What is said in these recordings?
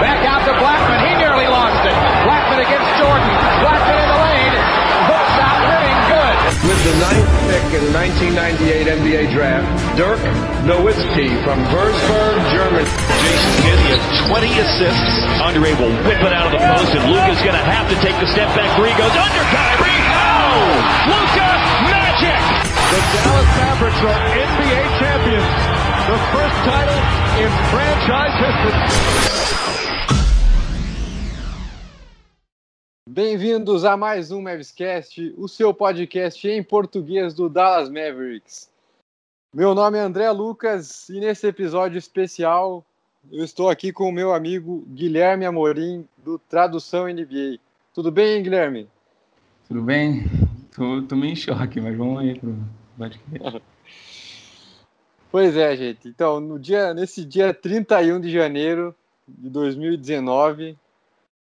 Back out to Blackman. He nearly lost it. Blackman against Jordan. Blackman in the lane. Hooks out winning. Good. With the ninth pick in the 1998 NBA draft, Dirk Nowitzki from Würzburg, Germany. Jason Kidd, he has 20 assists. Andre will whip it out of the post, and Luca's going to have to take the step back three. Goes under Kyrie. Oh! Luca magic! The Dallas Mavericks are NBA champions. The first title in franchise history. Bem-vindos a mais um Mavscast, o seu podcast em português do Dallas Mavericks. Meu nome é André Lucas e nesse episódio especial eu estou aqui com o meu amigo Guilherme Amorim do Tradução NBA. Tudo bem, Guilherme? Tudo bem? Tô, tô meio em choque, mas vamos aí pro podcast. Pois é, gente. Então, no dia, nesse dia 31 de janeiro de 2019,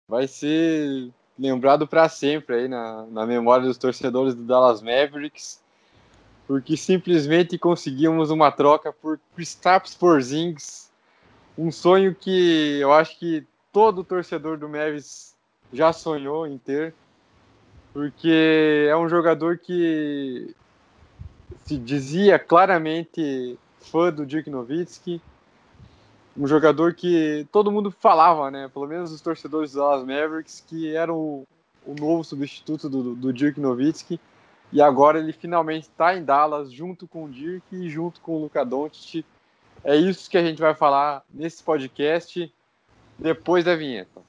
vai ser lembrado para sempre aí na, na memória dos torcedores do Dallas Mavericks, porque simplesmente conseguimos uma troca por Kristaps Porzingis, um sonho que eu acho que todo torcedor do Mavericks já sonhou em ter, porque é um jogador que se dizia claramente fã do Dirk Nowitzki, um jogador que todo mundo falava, né? Pelo menos os torcedores do Dallas Mavericks, que era o, o novo substituto do, do Dirk Nowitzki. E agora ele finalmente está em Dallas, junto com o Dirk e junto com o Luka Doncic. É isso que a gente vai falar nesse podcast, depois da vinheta.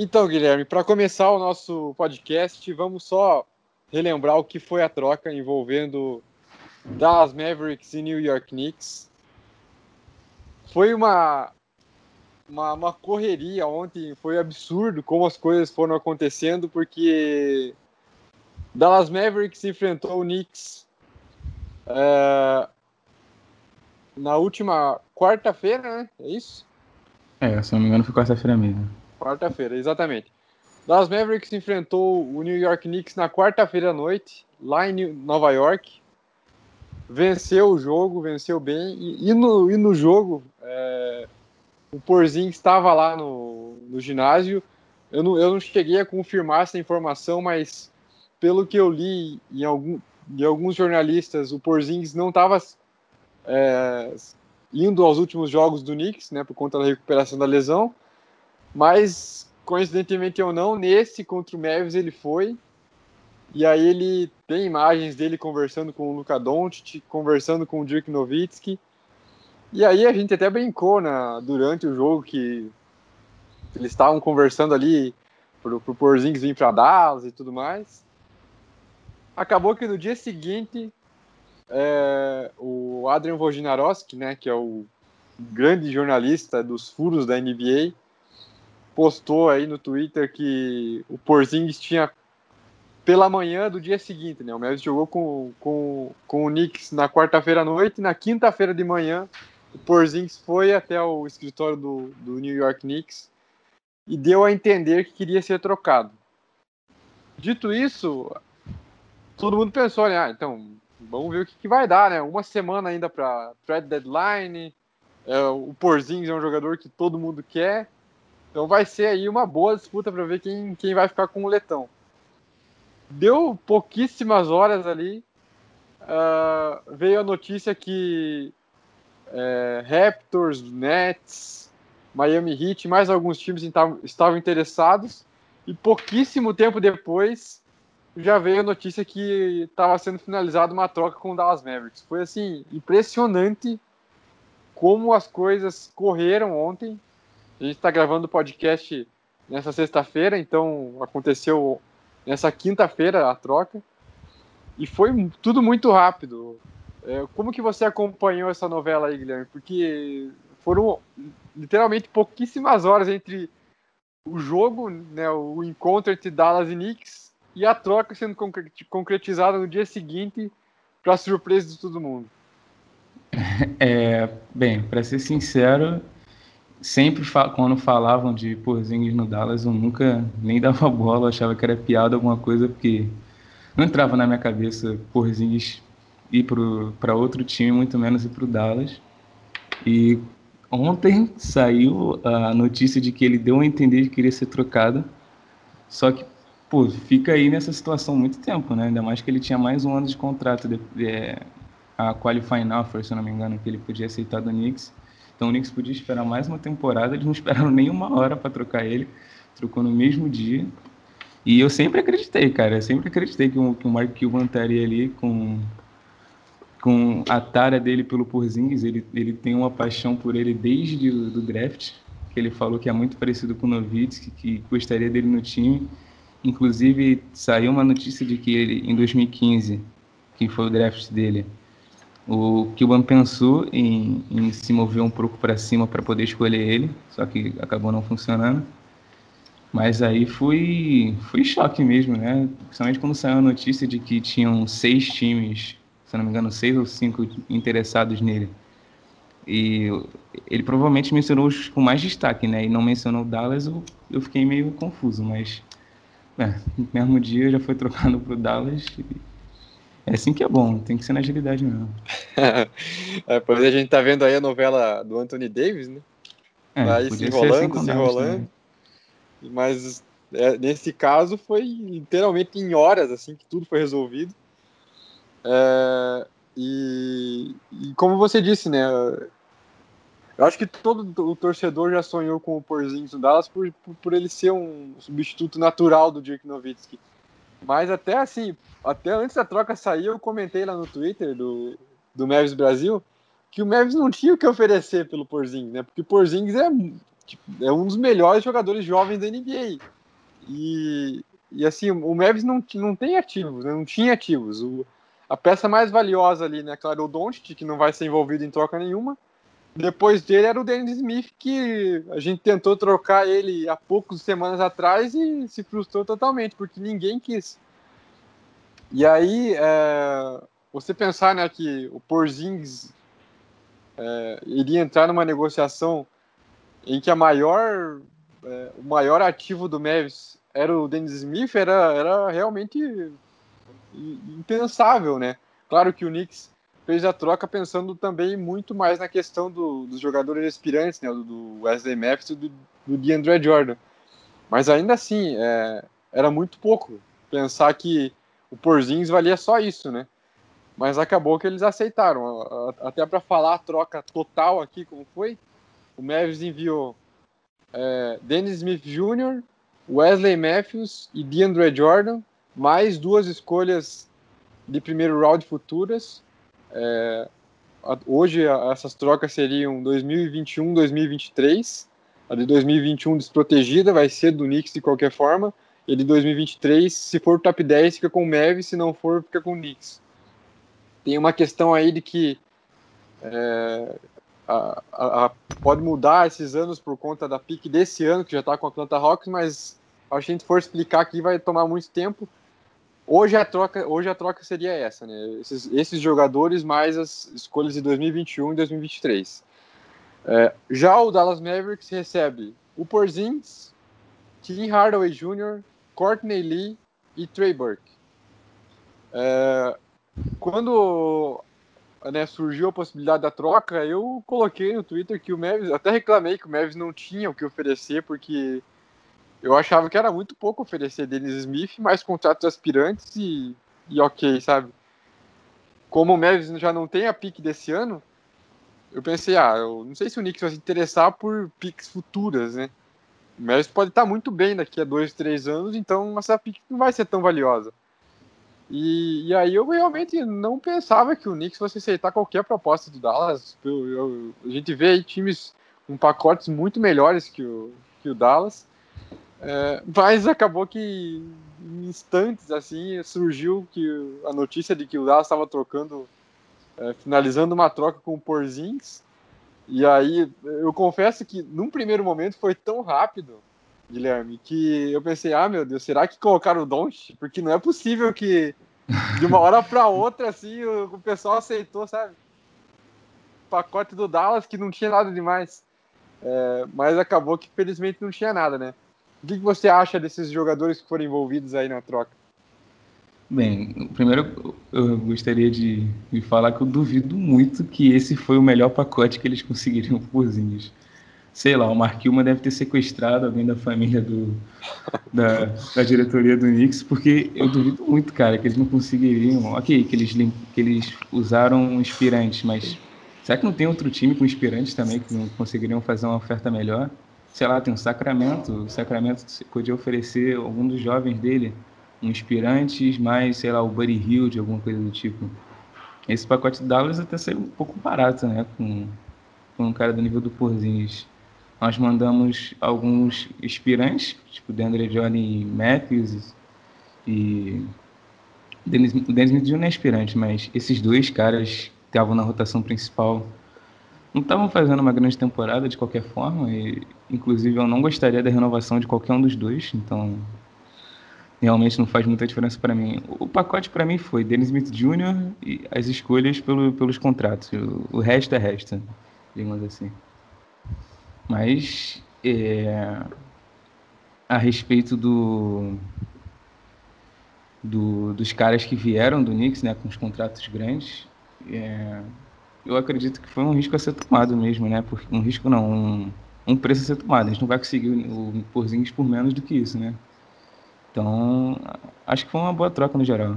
Então, Guilherme, para começar o nosso podcast, vamos só relembrar o que foi a troca envolvendo Dallas Mavericks e New York Knicks. Foi uma, uma, uma correria ontem, foi absurdo como as coisas foram acontecendo, porque Dallas Mavericks enfrentou o Knicks é, na última quarta-feira, né? É isso? É, se não me engano foi quarta-feira mesmo. Quarta-feira, exatamente. Dallas Mavericks enfrentou o New York Knicks na quarta-feira à noite, lá em Nova York. Venceu o jogo, venceu bem. E, e no, e no jogo, é, o Porzingis estava lá no, no ginásio. Eu não, eu não cheguei a confirmar essa informação, mas pelo que eu li em, algum, de alguns jornalistas, o Porzingis não estava é, indo aos últimos jogos do Knicks, né, por conta da recuperação da lesão. Mas, coincidentemente ou não, nesse contra o Mavis ele foi. E aí ele tem imagens dele conversando com o Luka Doncic, conversando com o Dirk Nowitzki. E aí a gente até brincou na, durante o jogo que eles estavam conversando ali pro, pro Porzingis vir para Dallas e tudo mais. Acabou que no dia seguinte é, o Adrian Wojnarowski, né, que é o grande jornalista dos furos da NBA, postou aí no Twitter que o Porzingis tinha pela manhã do dia seguinte, né? O Mavis jogou com, com, com o Knicks na quarta-feira à noite, na quinta-feira de manhã o Porzingis foi até o escritório do, do New York Knicks e deu a entender que queria ser trocado. Dito isso, todo mundo pensou, né? Ah, então vamos ver o que, que vai dar, né? Uma semana ainda para trade deadline. É, o Porzingis é um jogador que todo mundo quer. Então vai ser aí uma boa disputa para ver quem, quem vai ficar com o letão. Deu pouquíssimas horas ali. ah, veio a notícia que é, Raptors, Nets, Miami Heat, mais alguns times estavam interessados. E pouquíssimo tempo depois já veio a notícia que estava sendo finalizada uma troca com o Dallas Mavericks. Foi assim impressionante como as coisas correram ontem. A gente está gravando o podcast nessa sexta-feira, então aconteceu nessa quinta-feira a troca e foi tudo muito rápido. É, como que você acompanhou essa novela aí, Guilherme? Porque foram literalmente pouquíssimas horas entre o jogo, né, o encontro entre Dallas e Knicks e a troca sendo concre- concretizada no dia seguinte para surpresa de todo mundo. É, bem, para ser sincero, sempre fa quando falavam de Porzingis no Dallas, eu nunca nem dava bola, achava que era piada alguma coisa, porque não entrava na minha cabeça Porzingis ir para outro time, muito menos ir para o Dallas. E ontem saiu a notícia de que ele deu a entender que queria ser trocado, só que pô, fica aí nessa situação muito tempo, né? Ainda mais que ele tinha mais um ano de contrato, de, de, é, a qualifying offer, se eu não me engano, que ele podia aceitar do Knicks. Então o Knicks podia esperar mais uma temporada, eles não esperaram nem uma hora para trocar ele, trocou no mesmo dia. E eu sempre acreditei, cara, eu sempre acreditei que, o, que o Mark Cuban estaria ali com, com a tara dele pelo Porzingis, ele, ele tem uma paixão por ele desde o do draft, que ele falou que é muito parecido com o Nowitzki, que gostaria dele no time. Inclusive, saiu uma notícia de que ele, em 2015, que foi o draft dele, o Kilban pensou em, em se mover um pouco para cima para poder escolher ele, só que acabou não funcionando. Mas aí foi, foi choque mesmo, né? Principalmente quando saiu a notícia de que tinham seis times, se não me engano, seis ou cinco interessados nele. E ele provavelmente mencionou os com mais destaque, né? E não mencionou o Dallas, eu, eu fiquei meio confuso, mas é, no mesmo dia já foi trocado para o Dallas. É assim que é bom, tem que ser na agilidade mesmo. é, pois a gente tá vendo aí a novela do Anthony Davis, né? É, vai se enrolando, assim se enrolando. Mas é, nesse caso foi literalmente em horas assim que tudo foi resolvido. É, e, e, como você disse, né? Eu acho que todo o torcedor já sonhou com o Porzingis no Dallas por, por, por ele ser um substituto natural do Dirk Nowitzki. Mas até assim, até antes da troca sair, eu comentei lá no Twitter do, do Mavis Brasil que o Mavis não tinha o que oferecer pelo Porzingis, né? Porque o Porzingis é, tipo, é um dos melhores jogadores jovens da NBA. E, e assim, o Mavis não, não tem ativos, né? não tinha ativos. O, a peça mais valiosa ali, né? Claro, o Doncic, que não vai ser envolvido em troca nenhuma. Depois dele era o Dennis Smith, que a gente tentou trocar ele há poucas semanas atrás e se frustrou totalmente, porque ninguém quis. E aí, é, você pensar né, que o Porzingis é, iria entrar numa negociação em que a maior, é, o maior ativo do Mavis era o Dennis Smith, era, era realmente impensável, né? Claro que o Knicks fez a troca pensando também muito mais na questão do, dos jogadores aspirantes, né, do Wesley Matthews e do, do DeAndre Jordan. Mas ainda assim, é, era muito pouco pensar que o Porzingis valia só isso, né? Mas acabou que eles aceitaram. Até para falar a troca total aqui, como foi, o Mavis enviou é, Dennis Smith Jr., Wesley Matthews e DeAndre Jordan, mais duas escolhas de primeiro round futuras, é, hoje essas trocas seriam 2021, 2023. A de 2021 desprotegida vai ser do Knicks de qualquer forma. E de 2023, se for top 10, fica com o Mavis, se não for, fica com o Knicks. Tem uma questão aí de que é, a, a, pode mudar esses anos por conta da pique desse ano, que já está com a Atlanta Hawks, mas a gente for explicar aqui vai tomar muito tempo. Hoje a troca, hoje a troca seria essa, né? Esses, esses jogadores mais as escolhas de 2021 e 2023. É, já o Dallas Mavericks recebe o Porzingis, Tim Hardaway Jr., Courtney Lee e Trey Burke. É, quando né, surgiu a possibilidade da troca, eu coloquei no Twitter que o Mavis, até reclamei que o Mavis não tinha o que oferecer, porque eu achava que era muito pouco oferecer Dennis Smith, mais contratos aspirantes e, e ok, sabe? Como o Mavis já não tem a pique desse ano, eu pensei, ah, eu não sei se o Knicks vai se interessar por piques futuras, né? O Mavis pode estar muito bem daqui a dois, três anos, então essa pique não vai ser tão valiosa. E, e aí eu realmente não pensava que o Knicks fosse aceitar qualquer proposta do Dallas. Eu, eu, a gente vê aí times com pacotes muito melhores que o, que o Dallas. É, mas acabou que em instantes assim surgiu que a notícia de que o Dallas estava trocando, é, finalizando uma troca com o Porzingis. E aí eu confesso que num primeiro momento foi tão rápido, Guilherme, que eu pensei, ah meu Deus, será que colocaram o Don't? Porque não é possível que de uma hora para outra assim o, o pessoal aceitou, sabe? O pacote do Dallas que não tinha nada demais. É, mas acabou que felizmente não tinha nada, né? O que, que você acha desses jogadores que foram envolvidos aí na troca? Bem, primeiro eu gostaria de, de falar que eu duvido muito que esse foi o melhor pacote que eles conseguiriam por Zinhos. Sei lá, o Marquilma deve ter sequestrado alguém da família do, da, da diretoria do Knicks, porque eu duvido muito, cara, que eles não conseguiriam. Ok, que eles, que eles usaram inspirantes, mas será que não tem outro time com inspirantes também que não conseguiriam fazer uma oferta melhor? Sei lá, tem o Sacramento. O Sacramento podia oferecer algum dos jovens dele um inspirantes, mais, sei lá, o Buddy Hill, de alguma coisa do tipo. Esse pacote de Dallas até saiu um pouco barato, né? Com, com um cara do nível do Porzingis. Nós mandamos alguns inspirantes, tipo DeAndre e Matthews e o Dennis Smith não é inspirante, mas esses dois caras estavam na rotação principal não estavam fazendo uma grande temporada de qualquer forma e inclusive eu não gostaria da renovação de qualquer um dos dois, então realmente não faz muita diferença para mim. O pacote para mim foi Dennis Smith Jr. e as escolhas pelo, pelos contratos. O, o resto é resto, digamos assim. Mas é, a respeito do, do, dos caras que vieram do Knicks, né, com os contratos grandes, é, eu acredito que foi um risco a ser tomado mesmo, né? Porque um risco não, um, um preço a ser tomado. A gente não vai conseguir o, Porzingis por menos do que isso, né? Então, acho que foi uma boa troca no geral.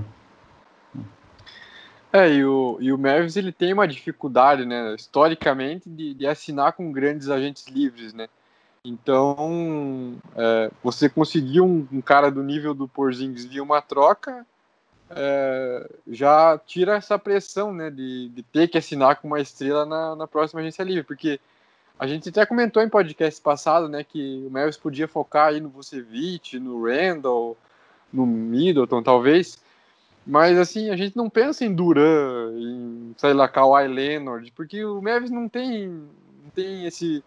É, e o, e o Mavis ele tem uma dificuldade, né, historicamente, de, de assinar com grandes agentes livres, né? Então, é, você conseguir um, um, cara do nível do Porzingis via uma troca, é, já tira essa pressão, né, de, de ter que assinar com uma estrela na, na próxima agência livre, porque a gente até comentou em podcast passado, né, que o Mavis podia focar aí no Vucevic, no Randall, no Middleton, talvez. Mas, assim, a gente não pensa em Duran, em, sei lá, Kawhi Leonard, porque o Mavis não tem, não tem esse,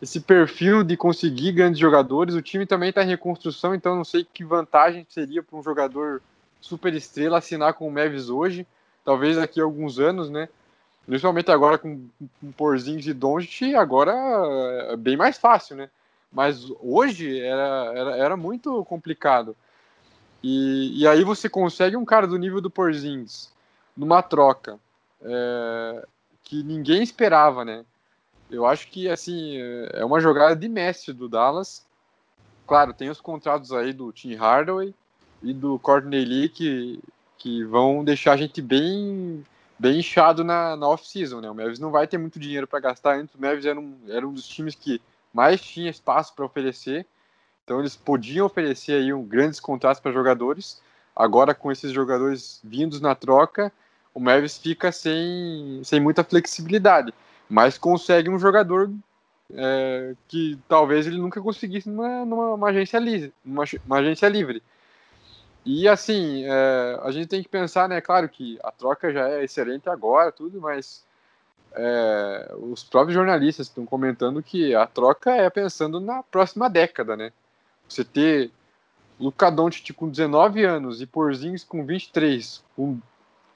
esse perfil de conseguir grandes jogadores. O time também está em reconstrução, então não sei que vantagem seria para um jogador super estrela assinar com o Mavis hoje. Talvez daqui a alguns anos, né? Principalmente agora com, com Porzingis e Doncic, agora é bem mais fácil, né? Mas hoje era, era, era muito complicado. E, e, aí você consegue um cara do nível do Porzingis numa troca é, que ninguém esperava, né? Eu acho que assim é uma jogada de mestre do Dallas. Claro, tem os contratos aí do Tim Hardaway e do Courtney Lee que, que vão deixar a gente bem bem inchado na, na off-season, né? O Mavis não vai ter muito dinheiro para gastar. Antes o Mavis era um, era um dos times que mais tinha espaço para oferecer. Então eles podiam oferecer aí um, grandes contratos para jogadores. Agora com esses jogadores vindos na troca, o Mavis fica sem, sem muita flexibilidade, mas consegue um jogador é, que talvez ele nunca conseguisse numa, numa agência, li, numa, uma agência livre. E assim, é, a gente tem que pensar, né? Claro que a troca já é excelente agora, tudo, mas é, os próprios jornalistas estão comentando que a troca é pensando na próxima década, né? Você ter Luca Doncic com 19 anos e Porzingis com 23, com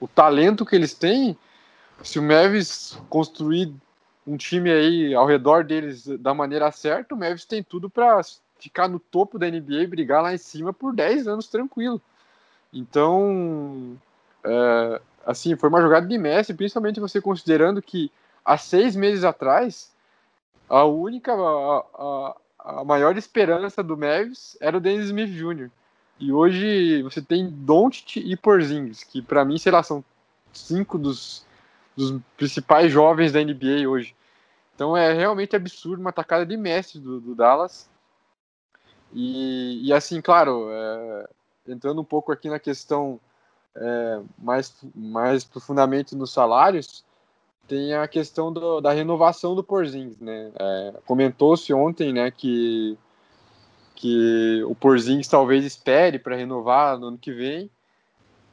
o talento que eles têm, se o Mavis construir um time aí ao redor deles da maneira certa, o Mavis tem tudo para ficar no topo da NBA e brigar lá em cima por 10 anos tranquilo. Então, é, assim, foi uma jogada de Messi, principalmente você considerando que há seis meses atrás, a única, a, a, a maior esperança do Mavis era o Dennis Smith Jr. E hoje você tem Doncic e Porzingis, que para mim, sei lá, são cinco dos, dos principais jovens da NBA hoje. Então é realmente absurdo uma tacada de Messi do, do Dallas. E, e assim, claro, é, entrando um pouco aqui na questão é, mais, mais profundamente nos salários, tem a questão do, da renovação do Porzingis, né? É, Comentou-se ontem, né, que que o Porzingis talvez espere para renovar no ano que vem,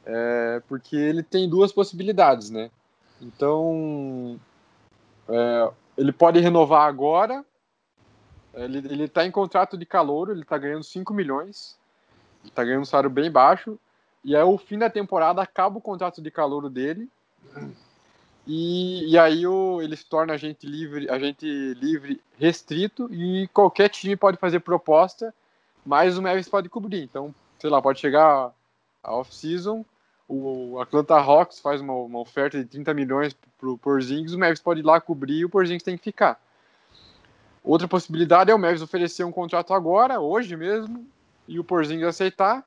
é, porque ele tem duas possibilidades, né? Então, é, ele pode renovar agora ele, está em contrato de calor, ele está ganhando 5 milhões. Ele tá ganhando um salário bem baixo. E aí, o fim da temporada, acaba o contrato de calor dele. E, e aí o, ele se torna agente livre, agente livre restrito e qualquer time pode fazer proposta, mas o Mavis pode cobrir. Então, sei lá, pode chegar a off-season, o Atlanta Hawks faz uma, uma, oferta de 30 milhões pro Porzingis, o Mavis pode ir lá cobrir e o Porzingis tem que ficar. Outra possibilidade é o Mavis oferecer um contrato agora, hoje mesmo, e o Porzingis aceitar.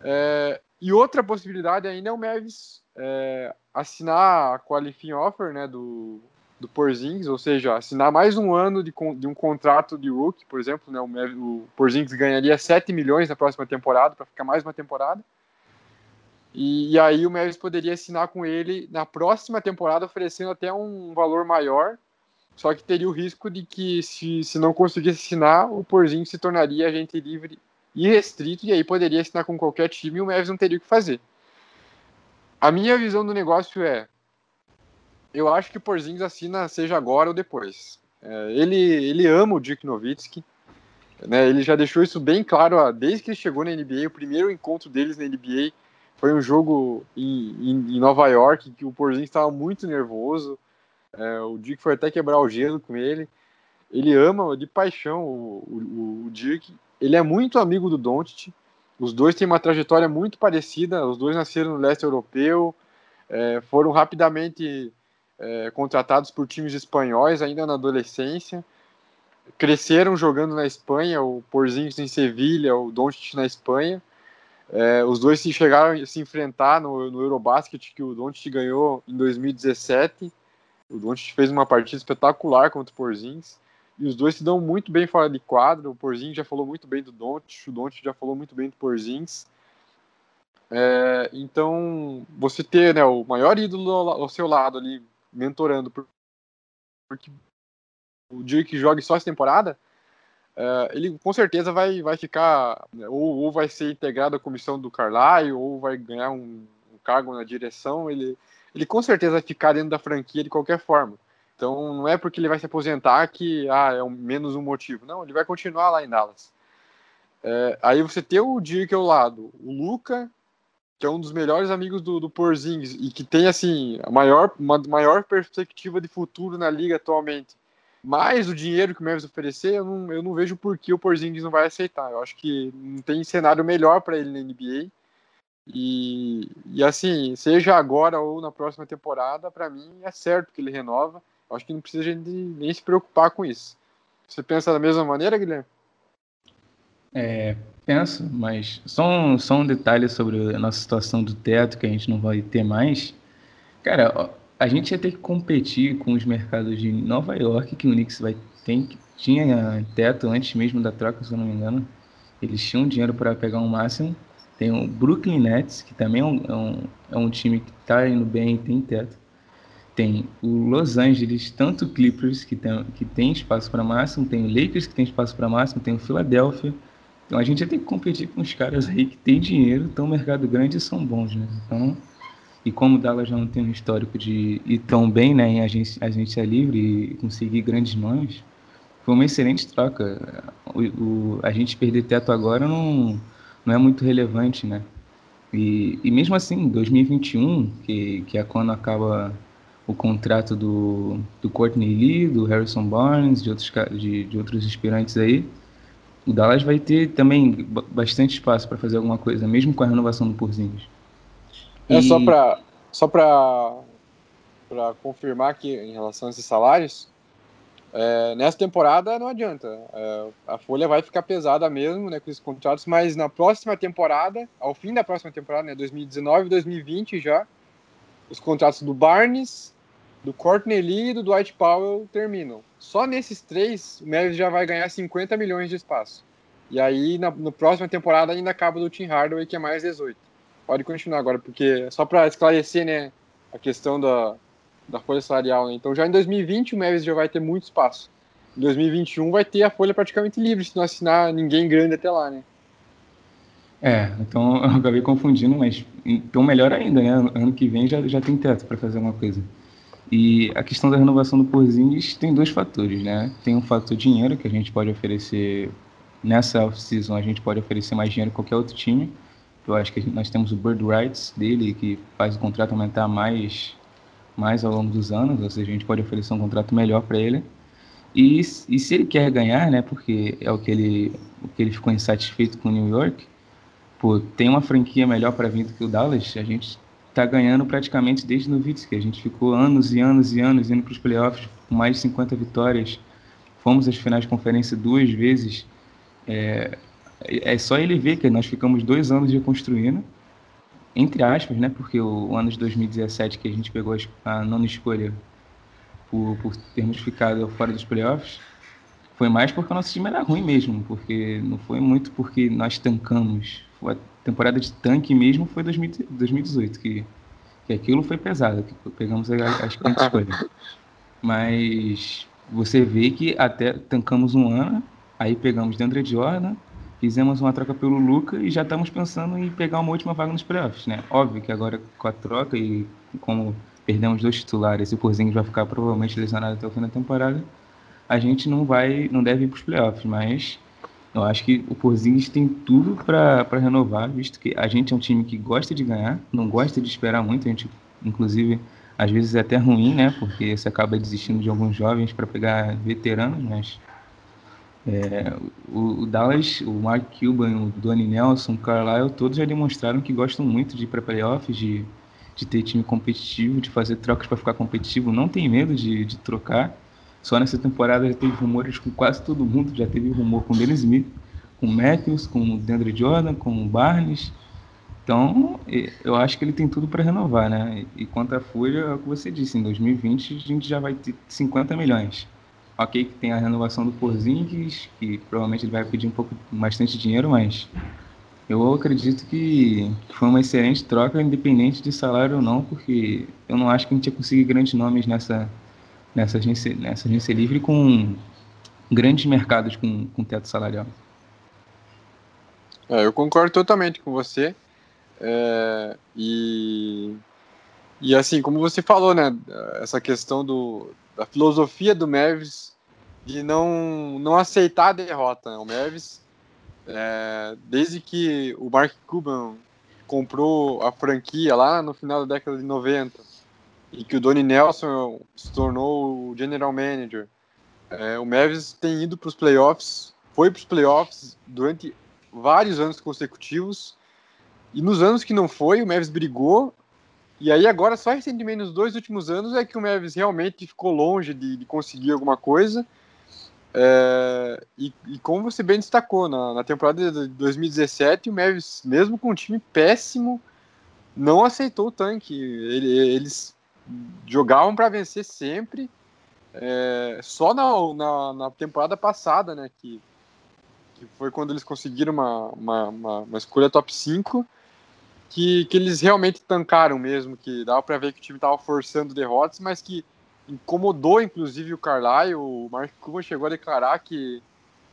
É, e outra possibilidade ainda é o Mavis é, assinar a qualifying offer né, do, do Porzingis, ou seja, assinar mais um ano de, de um contrato de rookie, por exemplo, né, o, o Porzingis ganharia 7 milhões na próxima temporada, para ficar mais uma temporada. E, e, aí o Mavis poderia assinar com ele na próxima temporada, oferecendo até um valor maior, só que teria o risco de que, se, se não conseguisse assinar, o Porzingis se tornaria agente livre e restrito, e aí poderia assinar com qualquer time e o Mavis não teria o que fazer. A minha visão do negócio é: eu acho que o Porzingis assina seja agora ou depois. É, ele, ele ama o Dirk Nowitzki, né, ele já deixou isso bem claro ó, desde que ele chegou na NBA. O primeiro encontro deles na NBA foi um jogo em, em, em Nova York que o Porzingis estava muito nervoso. É, o Dirk foi até quebrar o gelo com ele. Ele ama de paixão o, o, o Dirk. Ele é muito amigo do Doncic. Os dois têm uma trajetória muito parecida, os dois nasceram no leste europeu, é, foram rapidamente é, contratados por times espanhóis ainda na adolescência, cresceram jogando na Espanha, o Porzingis em Sevilha, o Doncic na Espanha. É, os dois se chegaram a se enfrentar no, no Eurobasket que o Doncic ganhou em 2017. O Doncic fez uma partida espetacular contra o Porzingis. E os dois se dão muito bem fora de quadro. O Porzingis já falou muito bem do Doncic, o Doncic já falou muito bem do Porzingis. É, então, você ter né, o maior ídolo ao seu lado ali, mentorando, porque o Dirk joga só essa temporada, é, ele com certeza vai, vai ficar, né, ou, ou, vai ser integrado à comissão do Carlyle, ou vai ganhar um, um cargo na direção. Ele, ele com certeza vai ficar dentro da franquia de qualquer forma. Então não é porque ele vai se aposentar que ah, é um, menos um motivo. Não, ele vai continuar lá em Dallas. É, aí você tem o Dirk ao lado, o Luca, que é um dos melhores amigos do, do Porzingis e que tem assim a maior, uma maior perspectiva de futuro na liga atualmente. Mais o dinheiro que o Memphis oferecer, eu não, eu não vejo por que o Porzingis não vai aceitar. Eu acho que não tem cenário melhor para ele na NBA. E, e assim, seja agora ou na próxima temporada, para mim é certo que ele renova. Acho que não precisa gente nem se preocupar com isso. Você pensa da mesma maneira, Guilherme? É, penso, mas só um, só um detalhe sobre a nossa situação do teto, que a gente não vai ter mais. Cara, a gente ia ter que competir com os mercados de Nova York, que o Knicks vai, tem, tinha teto antes mesmo da troca, se eu não me engano. Eles tinham dinheiro para pegar um máximo. Tem o Brooklyn Nets, que também é um, é um, é um time que está indo bem e tem teto tem o Los Angeles, tanto Clippers, que tem, que tem espaço para máximo, tem o Lakers, que tem espaço para máximo, tem o Philadelphia. Então a gente tem que competir com os caras aí que tem dinheiro, estão no mercado grande e são bons, né? Então, e como o Dallas já não tem um histórico de ir tão bem né, em agência, agência livre e conseguir grandes nomes, foi uma excelente troca. O, o, a gente perder teto agora não, não é muito relevante, né? E, e mesmo assim, 2021, que, que é quando acaba o contrato do, do Courtney Lee, do Harrison Barnes, de outros, de, de outros aspirantes aí, o Dallas vai ter também bastante espaço para fazer alguma coisa, mesmo com a renovação do Porzingis. É só para só para para confirmar que em relação a esses salários, é, nessa temporada não adianta. É, a folha vai ficar pesada mesmo, né, com esses contratos, mas na próxima temporada, ao fim da próxima temporada, né, 2019 2020 já, os contratos do Barnes, do Courtney Lee e do Dwight Powell terminam. Só nesses três, o Mavis já vai ganhar 50 milhões de espaço. E aí, na, na próxima temporada, ainda acaba do Tim Hardaway, que é mais 18. Pode continuar agora, porque só para esclarecer né, a questão da, da folha salarial. Né? Então, já em 2020, o Mavis já vai ter muito espaço. Em 2021, vai ter a folha praticamente livre, se não assinar ninguém grande até lá, né? É, então eu acabei confundindo, mas então melhor ainda, né? Ano que vem já, já tem teto para fazer alguma coisa. E a questão da renovação do Porzingis tem dois fatores, né? Tem um fator dinheiro que a gente pode oferecer nessa off-season, a gente pode oferecer mais dinheiro que qualquer outro time. Eu acho que nós temos o bird rights dele que faz o contrato aumentar mais mais ao longo dos anos, ou seja, a gente pode oferecer um contrato melhor para ele. E, e se ele quer ganhar, né, porque é o que ele, o que ele ficou insatisfeito com o New York, pô, tem uma franquia melhor para vir do que o Dallas, a gente está ganhando praticamente desde Nowitzki. A gente ficou anos e anos e anos indo para os playoffs com mais de 50 vitórias. Fomos às finais de conferência duas vezes. É, é só ele ver que nós ficamos dois anos reconstruindo, entre aspas, né? Porque o, ano de 2017 que a gente pegou a, nona escolha por, por termos ficado fora dos playoffs, foi mais porque o nosso time era ruim mesmo, porque não foi muito porque nós tancamos. A temporada de tanque mesmo foi 2018, que, que aquilo foi pesado, que pegamos as quinta escolhas. Mas você vê que até tancamos um ano, aí pegamos Deandre Jordan, fizemos uma troca pelo Luca e já estamos pensando em pegar uma última vaga nos playoffs, né? Óbvio que agora com a troca e como perdemos dois titulares e o Porzingis vai ficar provavelmente lesionado até o fim da temporada, a gente não vai, não deve ir para os playoffs, mas eu acho que o Porzingis tem tudo para renovar, visto que a gente é um time que gosta de ganhar, não gosta de esperar muito, a gente, inclusive, às vezes é até ruim, né? Porque você acaba desistindo de alguns jovens para pegar veteranos, mas é, o, o, Dallas, o Mark Cuban, o Donnie Nelson, o Carlisle, todos já demonstraram que gostam muito de ir para playoffs, de, de ter time competitivo, de fazer trocas para ficar competitivo, não tem medo de, de trocar. Só nessa temporada já teve rumores com quase todo mundo, já teve rumor com Dennis Smith, com Matthews, com o Deandre Jordan, com o Barnes. Então, eu acho que ele tem tudo para renovar, né? E quanto à Folha, é o que você disse, em 2020 a gente já vai ter 50 milhões. Ok que tem a renovação do Porzingis, que provavelmente ele vai pedir um pouco, bastante dinheiro, mas eu acredito que foi uma excelente troca, independente de salário ou não, porque eu não acho que a gente ia conseguir grandes nomes nessa, nessa, agência, nessa agência livre com grandes mercados com, com teto salarial. É, eu concordo totalmente com você. É, e, e assim, como você falou, né, essa questão do, da filosofia do Mavis de não, não aceitar a derrota. Né? O Mavis, é, desde que o Mark Cuban comprou a franquia lá no final da década de 90 e que o Donnie Nelson se tornou o general manager, é, o Mavis tem ido para os playoffs, foi para os playoffs durante vários anos consecutivos e nos anos que não foi, o Mavis brigou e aí agora, só recentemente, nos dois últimos anos, é que o Mavis realmente ficou longe de, de conseguir alguma coisa. É, e, e, como você bem destacou, na, na, temporada de 2017, o Mavis, mesmo com um time péssimo, não aceitou o tanque. Ele, eles jogavam para vencer sempre. É, só na, na, na, temporada passada, né, que, que foi quando eles conseguiram uma, uma, uma, uma escolha top 5, que, que eles realmente tancaram mesmo, que dava para ver que o time estava forçando derrotas, mas que incomodou inclusive o Carlyle. O Mark Cuban chegou a declarar que,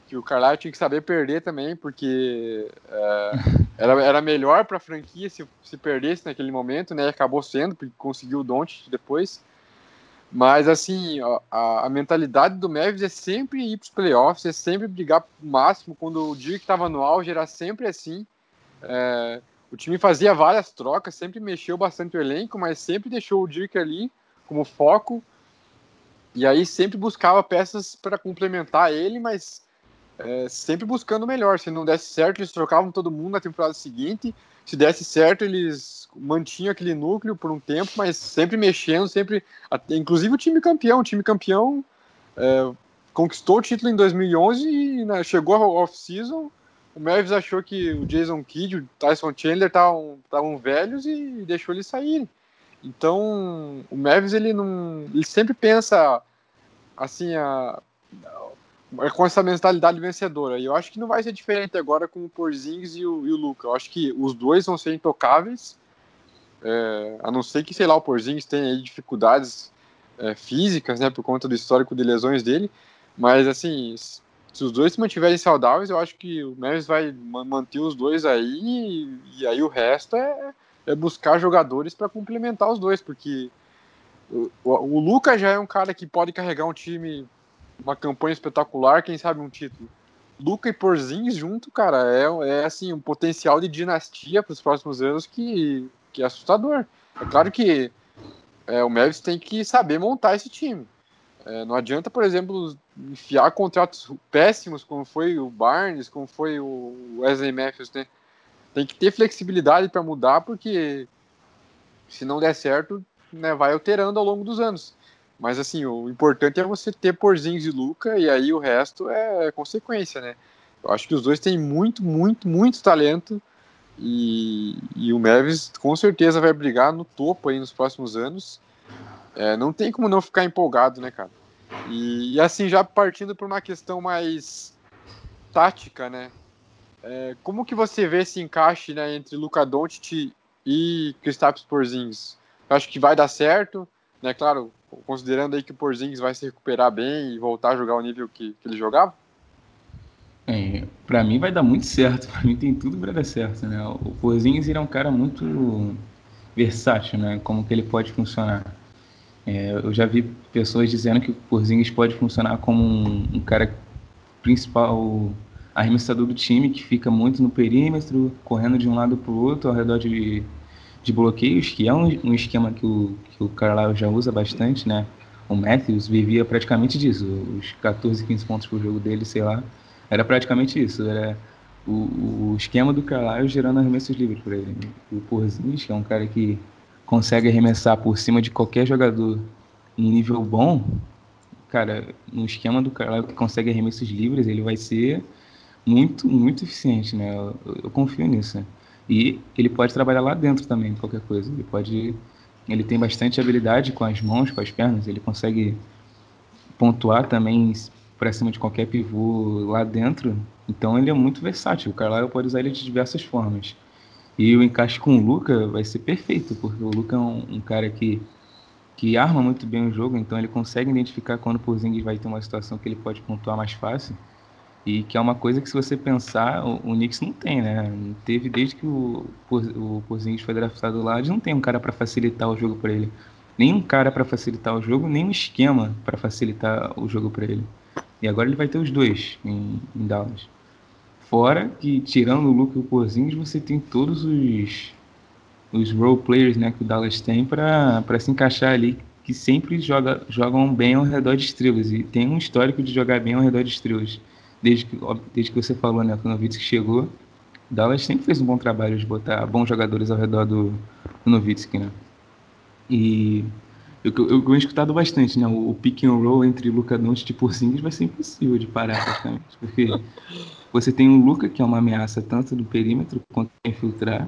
que o Carlyle tinha que saber perder também, porque é, era, era melhor para a franquia se, se perdesse naquele momento, né? Acabou sendo, porque conseguiu o Don't depois. Mas, assim, a, a, mentalidade do Mavis é sempre ir para os playoffs, é sempre brigar o máximo. Quando o dia que estava no auge era sempre assim. É, o time fazia várias trocas, sempre mexeu bastante o elenco, mas sempre deixou o Dirk ali como foco. E aí sempre buscava peças para complementar ele, mas é, sempre buscando melhor. Se não desse certo, eles trocavam todo mundo na temporada seguinte. Se desse certo, eles mantinham aquele núcleo por um tempo, mas sempre mexendo, sempre. Inclusive o time campeão. O time campeão é, conquistou o título em 2011 e né, chegou ao off-season o Mavis achou que o Jason Kidd, o Tyson Chandler estavam velhos e deixou eles saírem. Então, o Mavis ele não, ele sempre pensa assim a, a, com essa mentalidade vencedora. E eu acho que não vai ser diferente agora com o Porzingis e o, e o Luca. Eu acho que os dois vão ser intocáveis. É, a não ser que, sei lá, o Porzingis tenha dificuldades é, físicas, né, por conta do histórico de lesões dele. Mas, assim, se os dois se mantiverem saudáveis, eu acho que o Mavis vai manter os dois aí e, aí o resto é, é buscar jogadores para complementar os dois, porque o, o, o Lucas já é um cara que pode carregar um time, uma campanha espetacular, quem sabe um título. Luca e Porzins junto, cara, é, é assim um potencial de dinastia para os próximos anos que, que é assustador. É claro que é, o Mavis tem que saber montar esse time. É, não adianta, por exemplo, enfiar contratos péssimos, como foi o Barnes, como foi o Wesley Matthews, né? Tem que ter flexibilidade para mudar, porque se não der certo, né, vai alterando ao longo dos anos. Mas assim, o importante é você ter Porzingis e Luca, e aí o resto é consequência, né? Eu acho que os dois têm muito, muito, muito talento. E, e o Mavis com certeza vai brigar no topo aí nos próximos anos. É, não tem como não ficar empolgado, né, cara? E, e assim, já partindo para uma questão mais tática, né? É, como que você vê esse encaixe né, entre Luca Doncic e Kristaps Porzingis? Eu acho que vai dar certo, né? Claro, considerando aí que o Porzingis vai se recuperar bem e voltar a jogar o nível que, que ele jogava. É, para mim vai dar muito certo. Para mim tem tudo para dar certo, né? O Porzingis é um cara muito versátil, né? Como que ele pode funcionar. É, eu já vi pessoas dizendo que o Porzingis pode funcionar como um, um, cara principal arremessador do time, que fica muito no perímetro, correndo de um lado para o outro ao redor de, de bloqueios, que é um, um esquema que o, que o Carlisle já usa bastante, né? O Matthews vivia praticamente disso, os 14, 15 pontos por jogo dele, sei lá, era praticamente isso, era o, o esquema do Carlisle gerando arremessos livres para ele. O Porzingis, que é um cara que consegue arremessar por cima de qualquer jogador em nível bom, cara, no esquema do cara que consegue arremessos livres, ele vai ser muito, muito eficiente, né? Eu, eu, confio nisso. E ele pode trabalhar lá dentro também, qualquer coisa. Ele pode, ele tem bastante habilidade com as mãos, com as pernas. Ele consegue pontuar também para cima de qualquer pivô lá dentro. Então ele é muito versátil. O Carlisle pode usar ele de diversas formas. E o encaixe com o Luca vai ser perfeito, porque o Luca é um, um, cara que, que arma muito bem o jogo, então ele consegue identificar quando o Porzingis vai ter uma situação que ele pode pontuar mais fácil. E que é uma coisa que, se você pensar, o, o Knicks não tem, né? Teve desde que o, o Porzingis foi draftado lá, não tem um cara para facilitar o jogo para ele. Nem um cara para facilitar o jogo, nem um esquema para facilitar o jogo para ele. E agora ele vai ter os dois em, em Dallas. Fora que, tirando o Luke e o Porzingis, você tem todos os, os role players né, que o Dallas tem para se encaixar ali, que sempre joga, jogam bem ao redor de estrelas. E tem um histórico de jogar bem ao redor de estrelas. Desde que, desde que você falou, né, que o Novitsky chegou, Dallas sempre fez um bom trabalho de botar bons jogadores ao redor do, do Novitsky, né? E eu, eu, eu tenho escutado bastante, né? O, o pick and roll entre Luca Doncic e Porzingis vai ser impossível de parar praticamente, porque você tem o Luca, que é uma ameaça tanto do perímetro quanto infiltrar.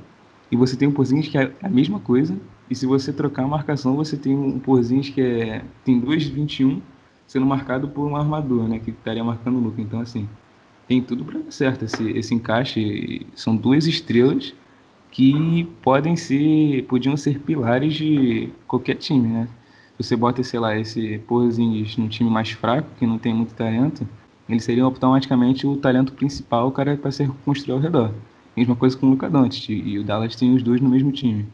E você tem o Porzingis, que é a mesma coisa. E se você trocar a marcação, você tem um Porzingis que é, tem 2,21 sendo marcado por um armador, né? Que estaria marcando o Luca. Então, assim, tem tudo para dar certo esse, esse encaixe. São duas estrelas que podem ser, podiam ser pilares de qualquer time, né? Você bota, sei lá, esse Porzingis num time mais fraco, que não tem muito talento, eles seriam automaticamente o talento principal, o cara para ser construído ao redor. Mesma coisa com o Luca e o Dallas tem os dois no mesmo time.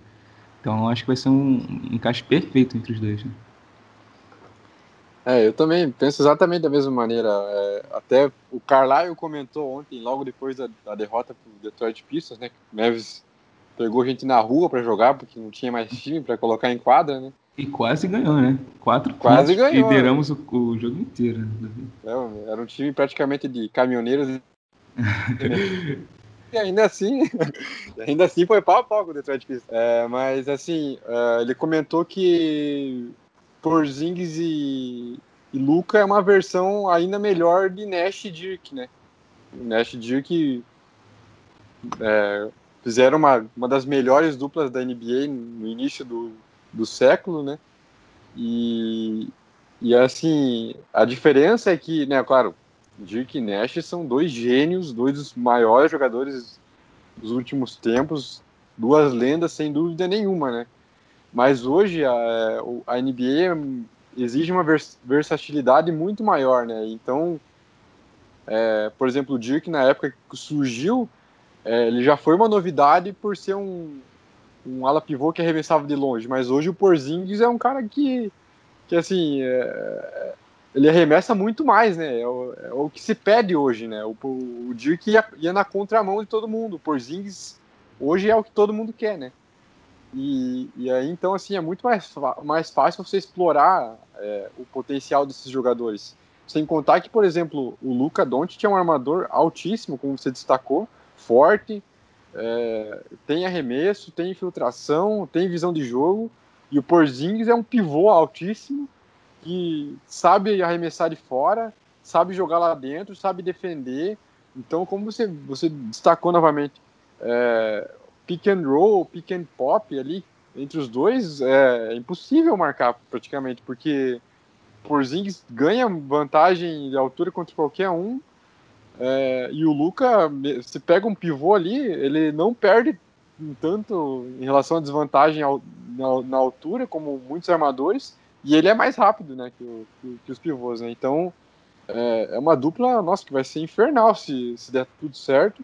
Então acho que vai ser um encaixe perfeito entre os dois. Né? É, eu também penso exatamente da mesma maneira. É, até o Carlisle comentou ontem, logo depois da, da derrota para o Detroit Pistons, né? Que o Neves pegou gente na rua para jogar, porque não tinha mais time para colocar em quadra, né? E quase ganhou, né? Quatro quase pontos. ganhou. Lideramos né? o, o, jogo inteiro. Né? É, era um time praticamente de caminhoneiros. e ainda assim, ainda assim foi pau a pau com o Detroit Pistons. É, mas assim, uh, ele comentou que Porzingis e, e Luca é uma versão ainda melhor de Nash e Dirk, né? O Nash e Dirk é, fizeram uma, uma das melhores duplas da NBA no início do, do século, né? E, e assim, a diferença é que, né, claro, Dirk e Nash são dois gênios, dois dos maiores jogadores dos últimos tempos, duas lendas sem dúvida nenhuma, né? Mas hoje a, a NBA exige uma versatilidade muito maior, né? Então, é, por exemplo, o Dirk na época que surgiu, é, ele já foi uma novidade por ser um, um ala pivô que arremessava de longe, mas hoje o Porzingis é um cara que, que assim, é, ele arremessa muito mais, né? É o, é o, que se pede hoje, né? O, o Dirk ia, ia, na contramão de todo mundo, o Porzingis hoje é o que todo mundo quer, né? E, e aí, então, assim, é muito mais, mais fácil você explorar é, o potencial desses jogadores. Sem contar que, por exemplo, o Luca Doncic é um armador altíssimo, como você destacou, forte, é, tem arremesso, tem infiltração, tem visão de jogo, e o Porzingis é um pivô altíssimo que sabe arremessar de fora, sabe jogar lá dentro, sabe defender. Então, como você, você destacou novamente, é, pick and roll, pick and pop ali, entre os dois, é, é impossível marcar praticamente, porque Porzingis ganha vantagem de altura contra qualquer um, é, e o Luca, se pega um pivô ali, ele não perde tanto em relação à desvantagem ao, na, na, altura, como muitos armadores, e ele é mais rápido né, que, o, que, que os pivôs. Né? Então é, é, uma dupla, nossa, que vai ser infernal se, se der tudo certo.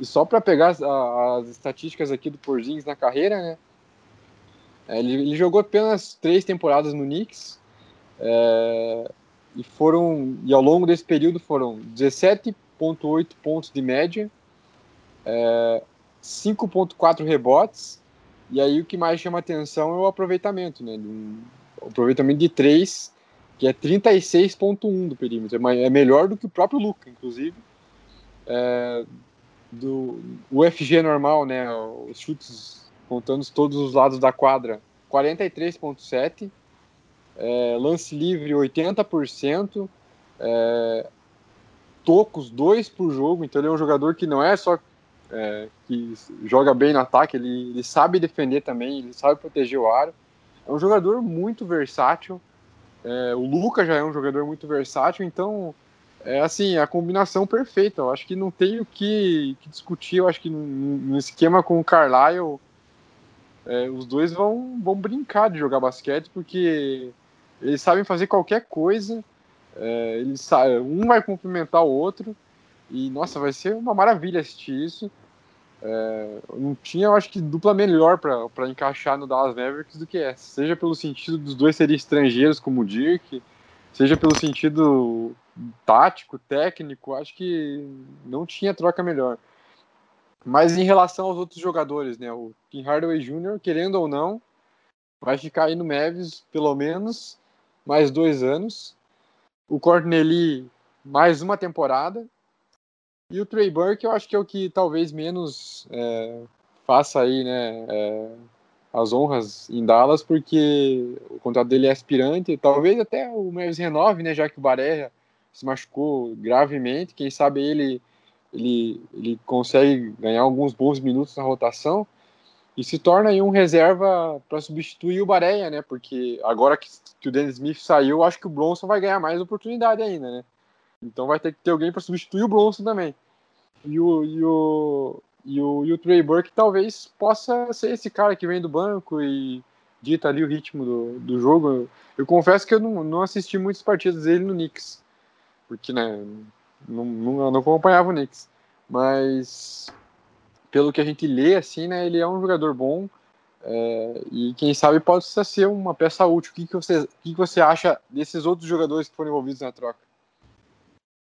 E só para pegar as, as, estatísticas aqui do Porzingis na carreira, né? É, ele, ele, jogou apenas três temporadas no Knicks. É, e foram e ao longo desse período foram 17 5.8 pontos de média, é, 5.4 rebotes, e aí o que mais chama atenção é o aproveitamento, né? Um, aproveitamento de 3, que é 36.1 do perímetro, é, é melhor do que o próprio Luca, inclusive. É, do UFG normal, né? Os chutes contando todos os lados da quadra, 43.7, é, lance livre 80%, é, tocos, dois por jogo, então ele é um jogador que não é só é, que joga bem no ataque, ele, ele sabe defender também, ele sabe proteger o aro. É um jogador muito versátil. É, o Luca já é um jogador muito versátil, então é assim, a combinação perfeita. Eu acho que não tem o que, que discutir. Eu acho que no, esquema com o Carlisle, é, os dois vão, vão brincar de jogar basquete, porque eles sabem fazer qualquer coisa. É, eles, um vai cumprimentar o outro. E, nossa, vai ser uma maravilha assistir isso. É, não tinha, eu acho que, dupla melhor para encaixar no Dallas Mavericks do que essa. Seja pelo sentido dos dois serem estrangeiros, como o Dirk, seja pelo sentido tático, técnico, acho que não tinha troca melhor. Mas em relação aos outros jogadores, né, o Tim Hardaway Jr., querendo ou não, vai ficar aí no Mavis pelo menos mais dois anos o Corneli mais uma temporada. E o Trey Burke eu acho que é o que talvez menos é, faça aí, né, é, as honras em Dallas, porque o contrato dele é aspirante, talvez até o Mavis renove, né, já que o Baré se machucou gravemente, quem sabe ele, ele, ele consegue ganhar alguns bons minutos na rotação, e se torna aí um reserva para substituir o Bareia, né? Porque agora que, que o Dennis Smith saiu, acho que o Bronson vai ganhar mais oportunidade ainda, né? Então vai ter que ter alguém para substituir o Bronson também. E o, e o, e o, e o Trey Burke talvez possa ser esse cara que vem do banco e dita ali o ritmo do, do jogo. Eu, eu confesso que eu não, não assisti muitas partidas dele no Knicks, porque, né, não, não, não acompanhava o Knicks. Mas pelo que a gente lê, assim, né, ele é um jogador bom é, e quem sabe pode ser uma peça útil. O que, que, você, o que, que você acha desses outros jogadores que foram envolvidos na troca?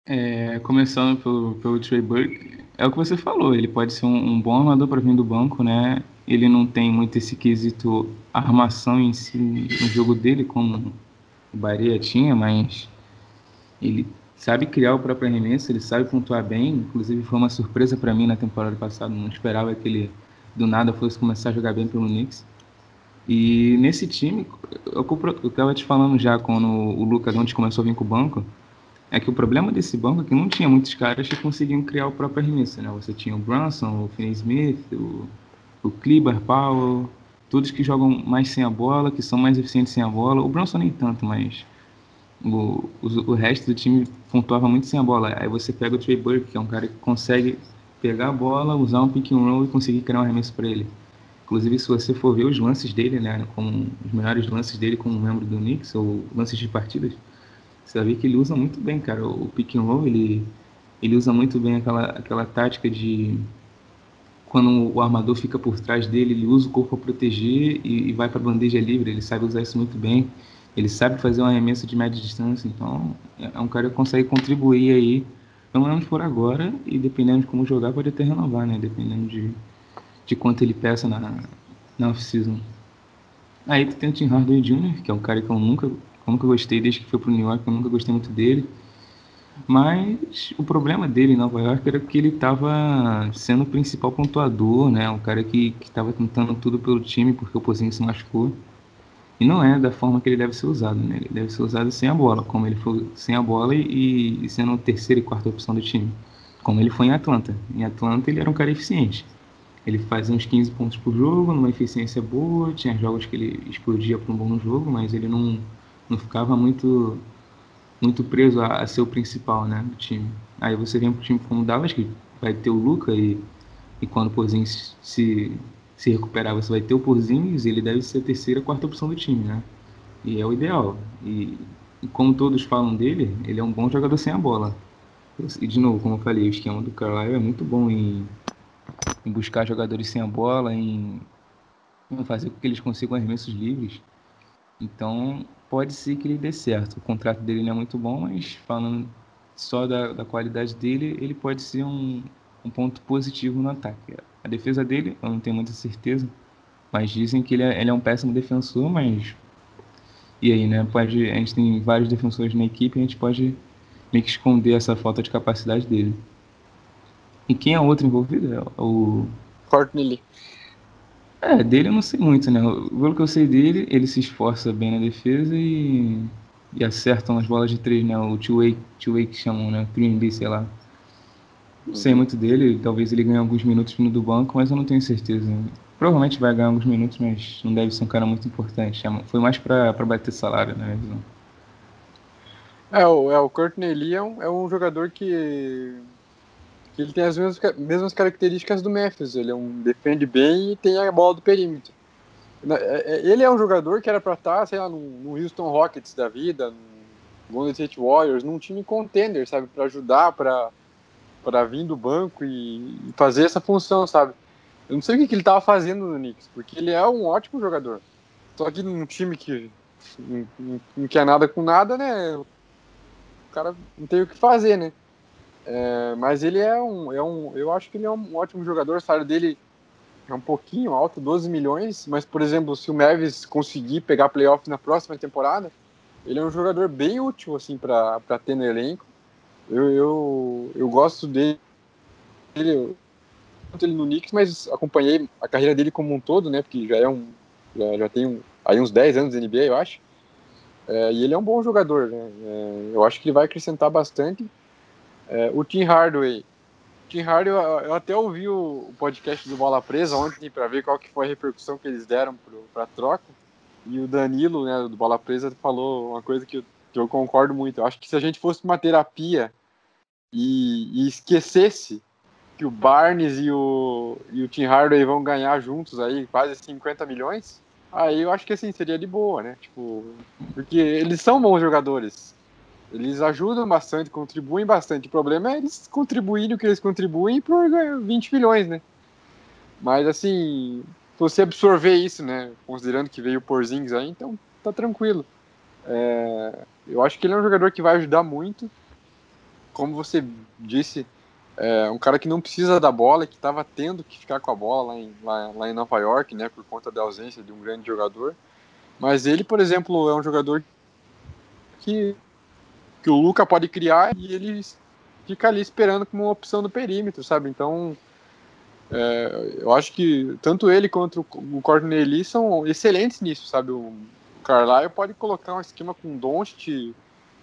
É, começando pelo, pelo Trey Burke, é o que você falou, ele pode ser um, um bom armador para vir do banco, né? Ele não tem muito esse quesito armação em si no jogo dele, como o Barea tinha, mas ele sabe criar o próprio arremesso, ele sabe pontuar bem. Inclusive, foi uma surpresa para mim na temporada passada. Não esperava que ele do nada fosse começar a jogar bem pelo Knicks. E nesse time, eu estava te falando já quando o Lucas Doncic começou a vir com o banco, é que o problema desse banco é que não tinha muitos caras que conseguiam criar o próprio arremesso, né? Você tinha o Brunson, o Finney Smith, o, o Kleber Powell, todos que jogam mais sem a bola, que são mais eficientes sem a bola. O Brunson nem tanto, mas o, o, o, resto do time pontuava muito sem a bola. Aí você pega o Trey Burke, que é um cara que consegue pegar a bola, usar um pick and roll e conseguir criar um arremesso para ele. Inclusive, se você for ver os lances dele, né, como os melhores lances dele como membro do Knicks, ou lances de partidas, você vai ver que ele usa muito bem, cara. O pick and roll, ele, ele usa muito bem aquela, aquela tática de quando o armador fica por trás dele, ele usa o corpo para proteger e, e vai para a bandeja livre. Ele sabe usar isso muito bem. Ele sabe fazer um arremesso de média distância, então é um cara que consegue contribuir aí, pelo menos por agora, e dependendo de como jogar, pode até renovar, né? Dependendo de, de quanto ele peça na, na off-season. Aí tu tem o Tim Hardaway Jr., que é um cara que eu nunca, eu nunca gostei desde que foi pro New York, eu nunca gostei muito dele. Mas o problema dele em Nova York era que ele estava sendo o principal pontuador, né? Um cara que estava tentando tudo pelo time porque o Pozinho se machucou. E não é da forma que ele deve ser usado, né? Ele deve ser usado sem a bola, como ele foi sem a bola e, e sendo a terceira e quarta opção do time. Como ele foi em Atlanta. Em Atlanta ele era um cara eficiente. Ele fazia uns 15 pontos por jogo, numa eficiência boa, tinha jogos que ele explodia para um bom jogo, mas ele não, não ficava muito muito preso a, a ser o principal né, do time. Aí você vem para um time como o Dallas, que vai ter o Luca e, e quando o Porzingis se, se recuperar, você vai ter o Porzingis ele deve ser a terceira, quarta opção do time, né? E é o ideal. E, e como todos falam dele, ele é um bom jogador sem a bola. E de novo, como eu falei, o esquema do Carlisle é muito bom em, em buscar jogadores sem a bola, em, em fazer com que eles consigam arremessos livres. Então, pode ser que ele dê certo. O contrato dele não é muito bom, mas falando só da, da qualidade dele, ele pode ser um, um ponto positivo no ataque. A defesa dele, eu não tenho muita certeza, mas dizem que ele é, ele é um péssimo defensor, mas. E aí, né? Pode, a gente tem vários defensores na equipe, a gente pode meio que esconder essa falta de capacidade dele. E quem é outro envolvido? É o. Courtney Lee. É, dele eu não sei muito, né? Pelo que eu sei dele, ele se esforça bem na defesa e, e acertam as bolas de três, né? O two-way two que chamam, né? 3 sei lá. Sei muito dele, talvez ele ganhe alguns minutos vindo do banco, mas eu não tenho certeza. Provavelmente vai ganhar alguns minutos, mas não deve ser um cara muito importante. Foi mais pra bater salário, né? É, o, é, o Courtney Lee é um, é um jogador que que ele tem as mesmas, mesmas características do Memphis. Ele é um defende bem e tem a bola do perímetro. É, é, ele é um jogador que era para estar, tá, sei lá, no, Houston Rockets da vida, no Golden State Warriors, num time contender, sabe, para ajudar, para para vir do banco e, e, fazer essa função, sabe? Eu não sei o que, que ele estava fazendo no Knicks, porque ele é um ótimo jogador. Só que num time que não, não, quer nada com nada, né? O cara não tem o que fazer, né? É, mas ele é um, é um. Eu acho que ele é um ótimo jogador. O salário dele é um pouquinho alto, 12 milhões. Mas, por exemplo, se o Mavis conseguir pegar playoff na próxima temporada, ele é um jogador bem útil assim para ter no elenco. Eu, eu, eu gosto dele. Ele, ele no Knicks, mas acompanhei a carreira dele como um todo, né? Porque já é um. Já, já tem um, aí uns 10 anos de NBA, eu acho. É, e ele é um bom jogador, né? É, eu acho que ele vai acrescentar bastante. É, o Tim Hardaway. Tim Hardaway, eu até ouvi o podcast do Bola Presa ontem para ver qual que foi a repercussão que eles deram para troca. E o Danilo, né, do Bola Presa, falou uma coisa que eu, que eu concordo muito. Eu acho que se a gente fosse uma terapia e, e esquecesse que o Barnes e o, e o Tim Hardaway vão ganhar juntos aí quase 50 milhões, aí eu acho que assim seria de boa, né? Tipo, porque eles são bons jogadores. Eles ajudam bastante, contribuem bastante. O problema é eles contribuírem o que eles contribuem por 20 milhões, né? Mas assim, se você absorver isso, né? Considerando que veio o Porzingis aí, então tá tranquilo. É, eu acho que ele é um jogador que vai ajudar muito. Como você disse, é um cara que não precisa da bola, que estava tendo que ficar com a bola lá em, lá, lá em Nova York, né? Por conta da ausência de um grande jogador. Mas ele, por exemplo, é um jogador que que o Luca pode criar e ele fica ali esperando como uma opção do perímetro, sabe? Então, é, eu acho que tanto ele quanto o Courtney Lee são excelentes nisso, sabe? O Carlisle pode colocar um esquema com Doncic,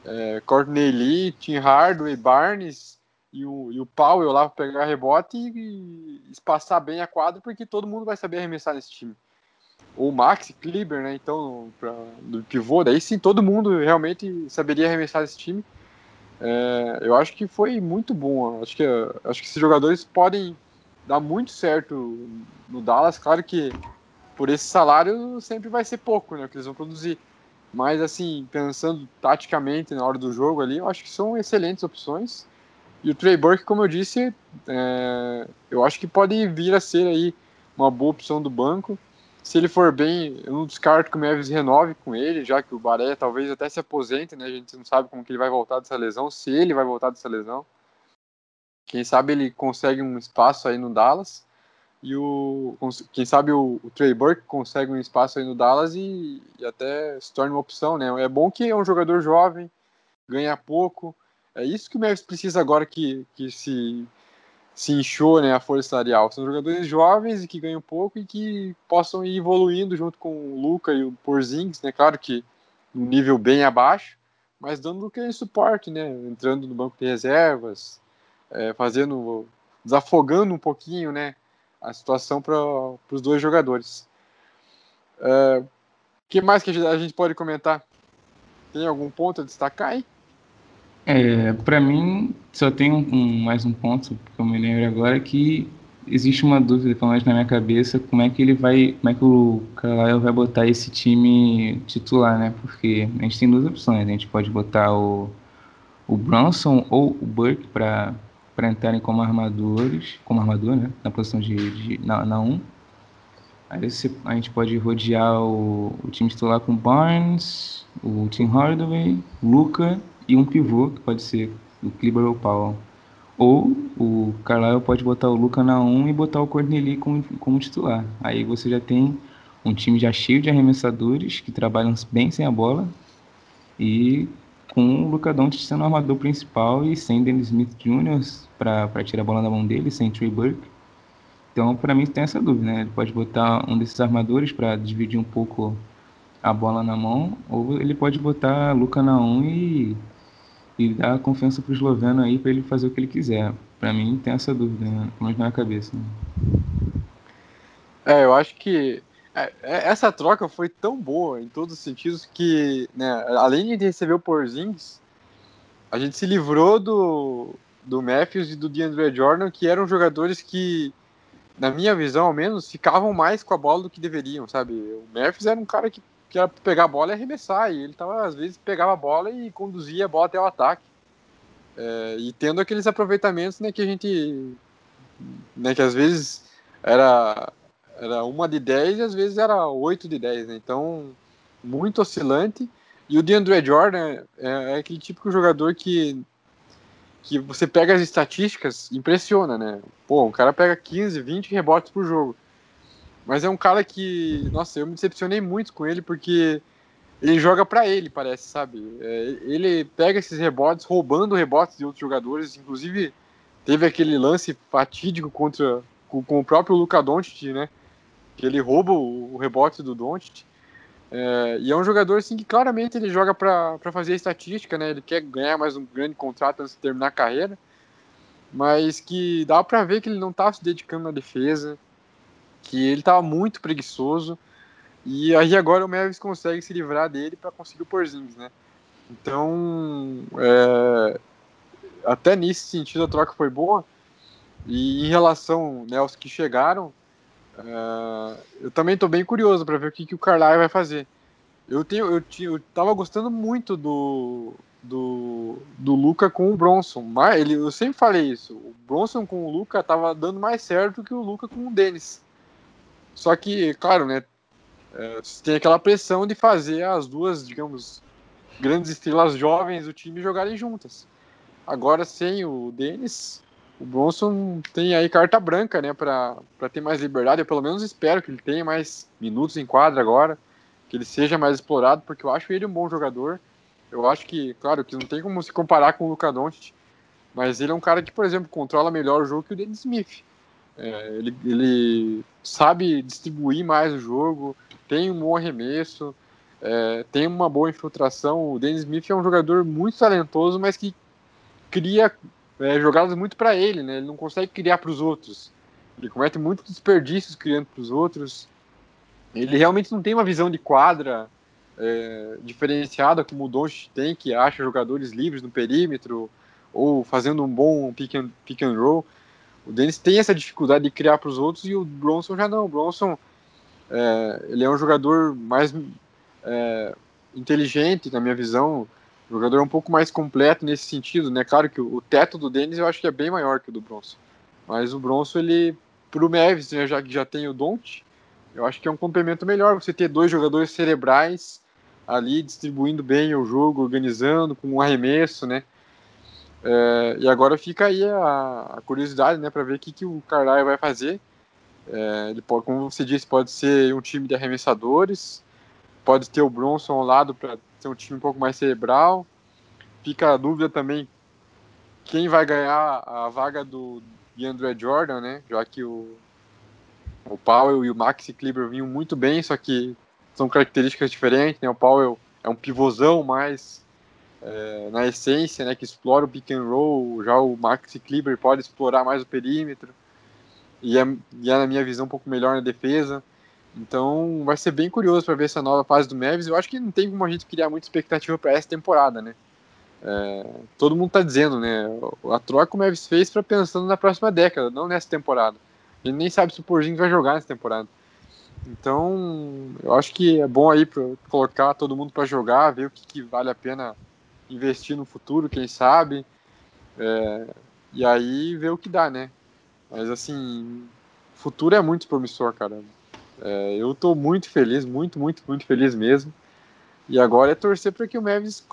é, Courtney Lee, Tim Hardaway, Barnes e o, e o Powell lá para pegar rebote e, e espaçar bem a quadra, porque todo mundo vai saber arremessar nesse time ou Max Kleber, né? Então, pra, do pivô, daí sim todo mundo realmente saberia arremessar esse time. É, eu acho que foi muito bom. Acho que, acho que esses jogadores podem dar muito certo no Dallas. Claro que por esse salário sempre vai ser pouco, né? Que eles vão produzir. Mas, assim, pensando taticamente na hora do jogo ali, eu acho que são excelentes opções. E o Trey Burke, como eu disse, é, eu acho que pode vir a ser aí uma boa opção do banco se ele for bem, eu não descarto que o Mavis renove com ele, já que o Baré talvez até se aposente, né? A gente não sabe como que ele vai voltar dessa lesão, se ele vai voltar dessa lesão. Quem sabe ele consegue um espaço aí no Dallas. E o quem sabe o, o Trey Burke consegue um espaço aí no Dallas e, e, até se torna uma opção, né? É bom que é um jogador jovem, ganha pouco. É isso que o Memphis precisa agora que, que se se inchou né, a folha salarial. São jogadores jovens e que ganham pouco e que possam ir evoluindo junto com o Luca e o Porzingis, né? Claro que um nível bem abaixo, mas dando aquele suporte, né? Entrando no banco de reservas, é, fazendo, desafogando um pouquinho, né? A situação para os dois jogadores. O é, que mais que a gente pode comentar? Tem algum ponto a destacar aí? É, para mim, só tem um, um, mais um ponto que eu me lembro agora que existe uma dúvida, pelo menos na minha cabeça, como é que ele vai, como é que o Carlisle vai botar esse time titular, né? Porque a gente tem duas opções, a gente pode botar o, o Bronson ou o Burke para para entrarem como armadores, como armador, né? Na posição de, de na, na 1. Um. Aí você, a gente pode rodear o, o time titular com Barnes, o Tim Hardaway, Luca e um pivô, que pode ser o Kleber ou Powell. Ou o Carlisle pode botar o Luca na 1 e botar o Corneli como, como titular. Aí você já tem um time já cheio de arremessadores que trabalham bem sem a bola e com o Luca Doncic sendo o armador principal e sem Dennis Smith Jr. para tirar a bola da mão dele, sem Trey Burke. Então, para mim, tem essa dúvida, né? Ele pode botar um desses armadores para dividir um pouco a bola na mão, ou ele pode botar Luca na 1 e e dar confiança pro esloveno aí para ele fazer o que ele quiser. Para mim tem essa dúvida, né? mas na cabeça. Né? É, eu acho que essa troca foi tão boa em todos os sentidos que, né, além de receber o Porzingis, a gente se livrou do, do Matthews e do DeAndre Jordan, que eram jogadores que, na minha visão ao menos, ficavam mais com a bola do que deveriam, sabe? O Matthews era um cara que que era pegar a bola e arremessar. E ele tava, às vezes, pegava a bola e conduzia a bola até o ataque. É, e tendo aqueles aproveitamentos né, que a gente. Né, que às vezes era, era uma de 10 e às vezes era 8 de 10. Né? Então, muito oscilante. E o DeAndre Jordan é, é aquele típico jogador que que você pega as estatísticas, impressiona, né? Pô, o cara pega 15, 20 rebotes por jogo. Mas é um cara que, nossa, eu me decepcionei muito com ele porque ele joga para ele, parece, sabe? É, ele pega esses rebotes, roubando rebotes de outros jogadores. Inclusive, teve aquele lance fatídico contra com, com o próprio Luca Doncic, né? Que ele rouba o, rebote do Doncic. É, e é um jogador assim que claramente ele joga para fazer estatística, né? Ele quer ganhar mais um grande contrato antes de terminar a carreira, mas que dá para ver que ele não está se dedicando na defesa que ele estava muito preguiçoso e aí agora o Mavis consegue se livrar dele para conseguir o Porzingis, né? Então, é, até nesse sentido a troca foi boa. E em relação né, aos que chegaram, é, eu também estou bem curioso para ver o que, que o Carlisle vai fazer. Eu tenho, eu, eu tava gostando muito do, do, do Luca com o Bronson. Mas ele, eu sempre falei isso. O Bronson com o Luca tava dando mais certo que o Luca com o Dennis. Só que, claro, né? É, tem aquela pressão de fazer as duas, digamos, grandes estrelas jovens do time jogarem juntas. Agora, sem o Dennis, o Bronson tem aí carta branca, né, para ter mais liberdade. Eu pelo menos espero que ele tenha mais minutos em quadra agora, que ele seja mais explorado, porque eu acho ele um bom jogador. Eu acho que, claro, que não tem como se comparar com o Luca Doncic, mas ele é um cara que, por exemplo, controla melhor o jogo que o Dennis Smith. É, ele, ele sabe distribuir mais o jogo, tem um bom arremesso, é, tem uma boa infiltração. O Dennis Smith é um jogador muito talentoso, mas que cria é, jogadas muito para ele, né? Ele não consegue criar para os outros. Ele comete muitos desperdícios criando para os outros. Ele realmente não tem uma visão de quadra é, diferenciada como o Doncic tem, que acha jogadores livres no perímetro ou fazendo um bom pick and, pick and roll. O Dennis tem essa dificuldade de criar para os outros e o Bronson já não. O Bronson é, ele é um jogador mais é, inteligente, na minha visão, jogador um pouco mais completo nesse sentido, né? Claro que o, teto do Dennis eu acho que é bem maior que o do Bronson, mas o Bronson ele para o Mavis, né, já que já tem o Don't, eu acho que é um complemento melhor você ter dois jogadores cerebrais ali distribuindo bem o jogo, organizando com um arremesso, né? É, e agora fica aí a, a curiosidade, né, para ver o que, que o Carlisle vai fazer. É, ele pode, como você disse, pode ser um time de arremessadores, pode ter o Bronson ao lado para ser um time um pouco mais cerebral. Fica a dúvida também quem vai ganhar a vaga do André Jordan, né? Já que o, o Powell e o Maxi Kleber vinham muito bem, só que são características diferentes, né? O Powell é um pivôzão mais é, na essência, né? Que explora o pick and roll, já o Maxi Kleber pode explorar mais o perímetro e é, e é na minha visão um pouco melhor na defesa. Então vai ser bem curioso para ver essa nova fase do Mavis. Eu acho que não tem como a gente criar muita expectativa para essa temporada, né? É, todo mundo está dizendo, né? A troca que o Mavis fez para pensando na próxima década, não nessa temporada. A gente nem sabe se o Porzingis vai jogar nessa temporada. Então, eu acho que é bom aí para colocar todo mundo para jogar, ver o que, que, vale a pena investir no futuro, quem sabe. É, e aí ver o que dá, né? Mas assim, o futuro é muito promissor, cara. É, eu estou muito feliz, muito, muito, muito feliz mesmo. E agora é torcer para que o Mavis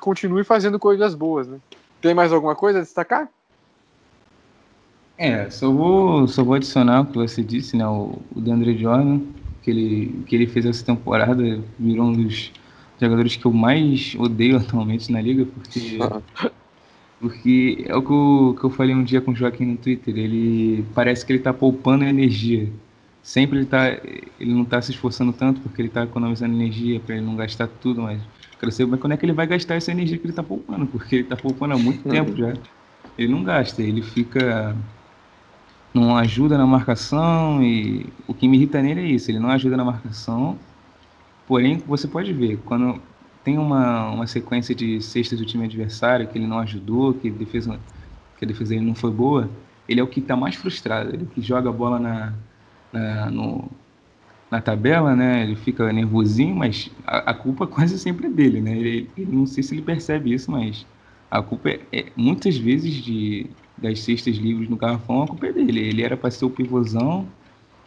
continue fazendo coisas boas, né? Tem mais alguma coisa a destacar? É, só vou, só vou adicionar o que você disse, né? O, o DeAndre Jordan, que ele, que ele fez essa temporada, virou um dos jogadores que eu mais odeio atualmente na liga, porque, porque é o que eu, que eu falei um dia com o Joaquim no Twitter, ele parece que ele tá poupando energia sempre ele tá ele não está se esforçando tanto porque ele está economizando energia para ele não gastar tudo mas quero saber quando é que ele vai gastar essa energia que ele está poupando porque ele está poupando há muito tempo já. Ele não gasta ele fica não ajuda na marcação e o que me irrita nele é isso ele não ajuda na marcação. Porém você pode ver quando tem uma, uma sequência de cestas do time adversário que ele não ajudou que a defesa que a defesa dele não foi boa ele é o que está mais frustrado ele que joga a bola na na, no, na tabela, né? Ele fica nervosinho, mas a, a, culpa quase sempre é dele, né? Ele, ele, não sei se ele percebe isso, mas a culpa é, é muitas vezes de das cestas livres no garrafão, a culpa é dele. Ele era para ser o pivôzão,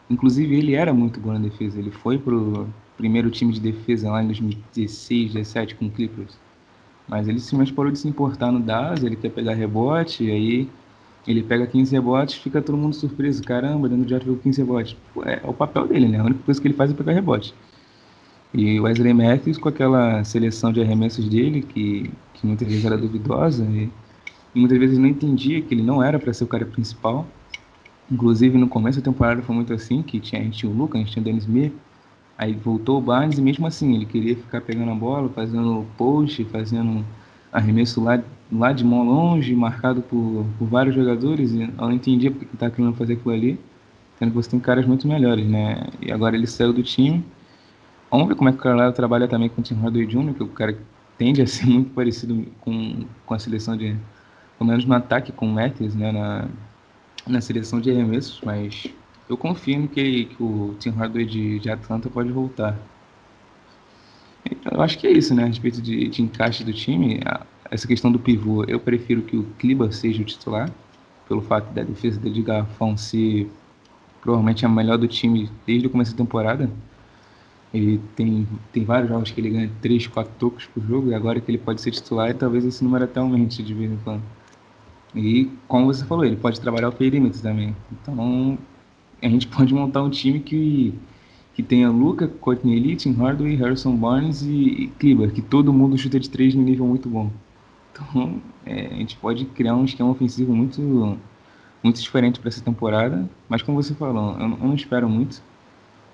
inclusive ele era muito bom na defesa. Ele foi pro primeiro time de defesa lá em 2016, 17 com o Clippers. Mas ele simplesmente parou de se importar no Dallas, ele quer pegar rebote, e aí ele pega 15 rebotes, fica todo mundo surpreso. Caramba, de Jordan pegou 15 rebotes. É, é, o papel dele, né? A única coisa que ele faz é pegar rebote. E o Wesley Matthews, com aquela seleção de arremessos dele, que, que muitas vezes era duvidosa, e, e muitas vezes não entendia que ele não era para ser o cara principal. Inclusive, no começo da temporada foi muito assim, que tinha, a gente tinha o Lucas, a gente tinha o Dennis Smith, aí voltou o Barnes, e mesmo assim, ele queria ficar pegando a bola, fazendo post, fazendo arremesso lá lá de mão longe, marcado por, por vários jogadores, e eu não entendia porque que estava querendo fazer aquilo ali, sendo que você tem caras muito melhores, né? E agora ele saiu do time. Vamos ver como é que o Carlisle trabalha também com o Tim Hardaway Jr., que o cara tende a ser muito parecido com, com a seleção de, pelo menos no ataque com o Matthews, né? Na, na seleção de arremessos, mas eu confio que, que o Tim Hardaway de, de Atlanta pode voltar. Eu acho que é isso, né? A respeito de, de encaixe do time essa questão do pivô, eu prefiro que o Kliber seja o titular, pelo fato da defesa dele de garrafão ser provavelmente a melhor do time desde o começo da temporada. Ele tem, tem vários jogos que ele ganha 3, 4 tocos por jogo, e agora que ele pode ser titular, talvez esse número até aumente de vez em quando. E, como você falou, ele pode trabalhar o perímetro também. Então, a gente pode montar um time que, que tenha Luca, Courtney Lee, Tim Hardaway, Harrison Barnes e, e que todo mundo chuta de 3 no nível muito bom. Então, é, a gente pode criar um esquema ofensivo muito, muito diferente para essa temporada. Mas, como você falou, eu, eu, não espero muito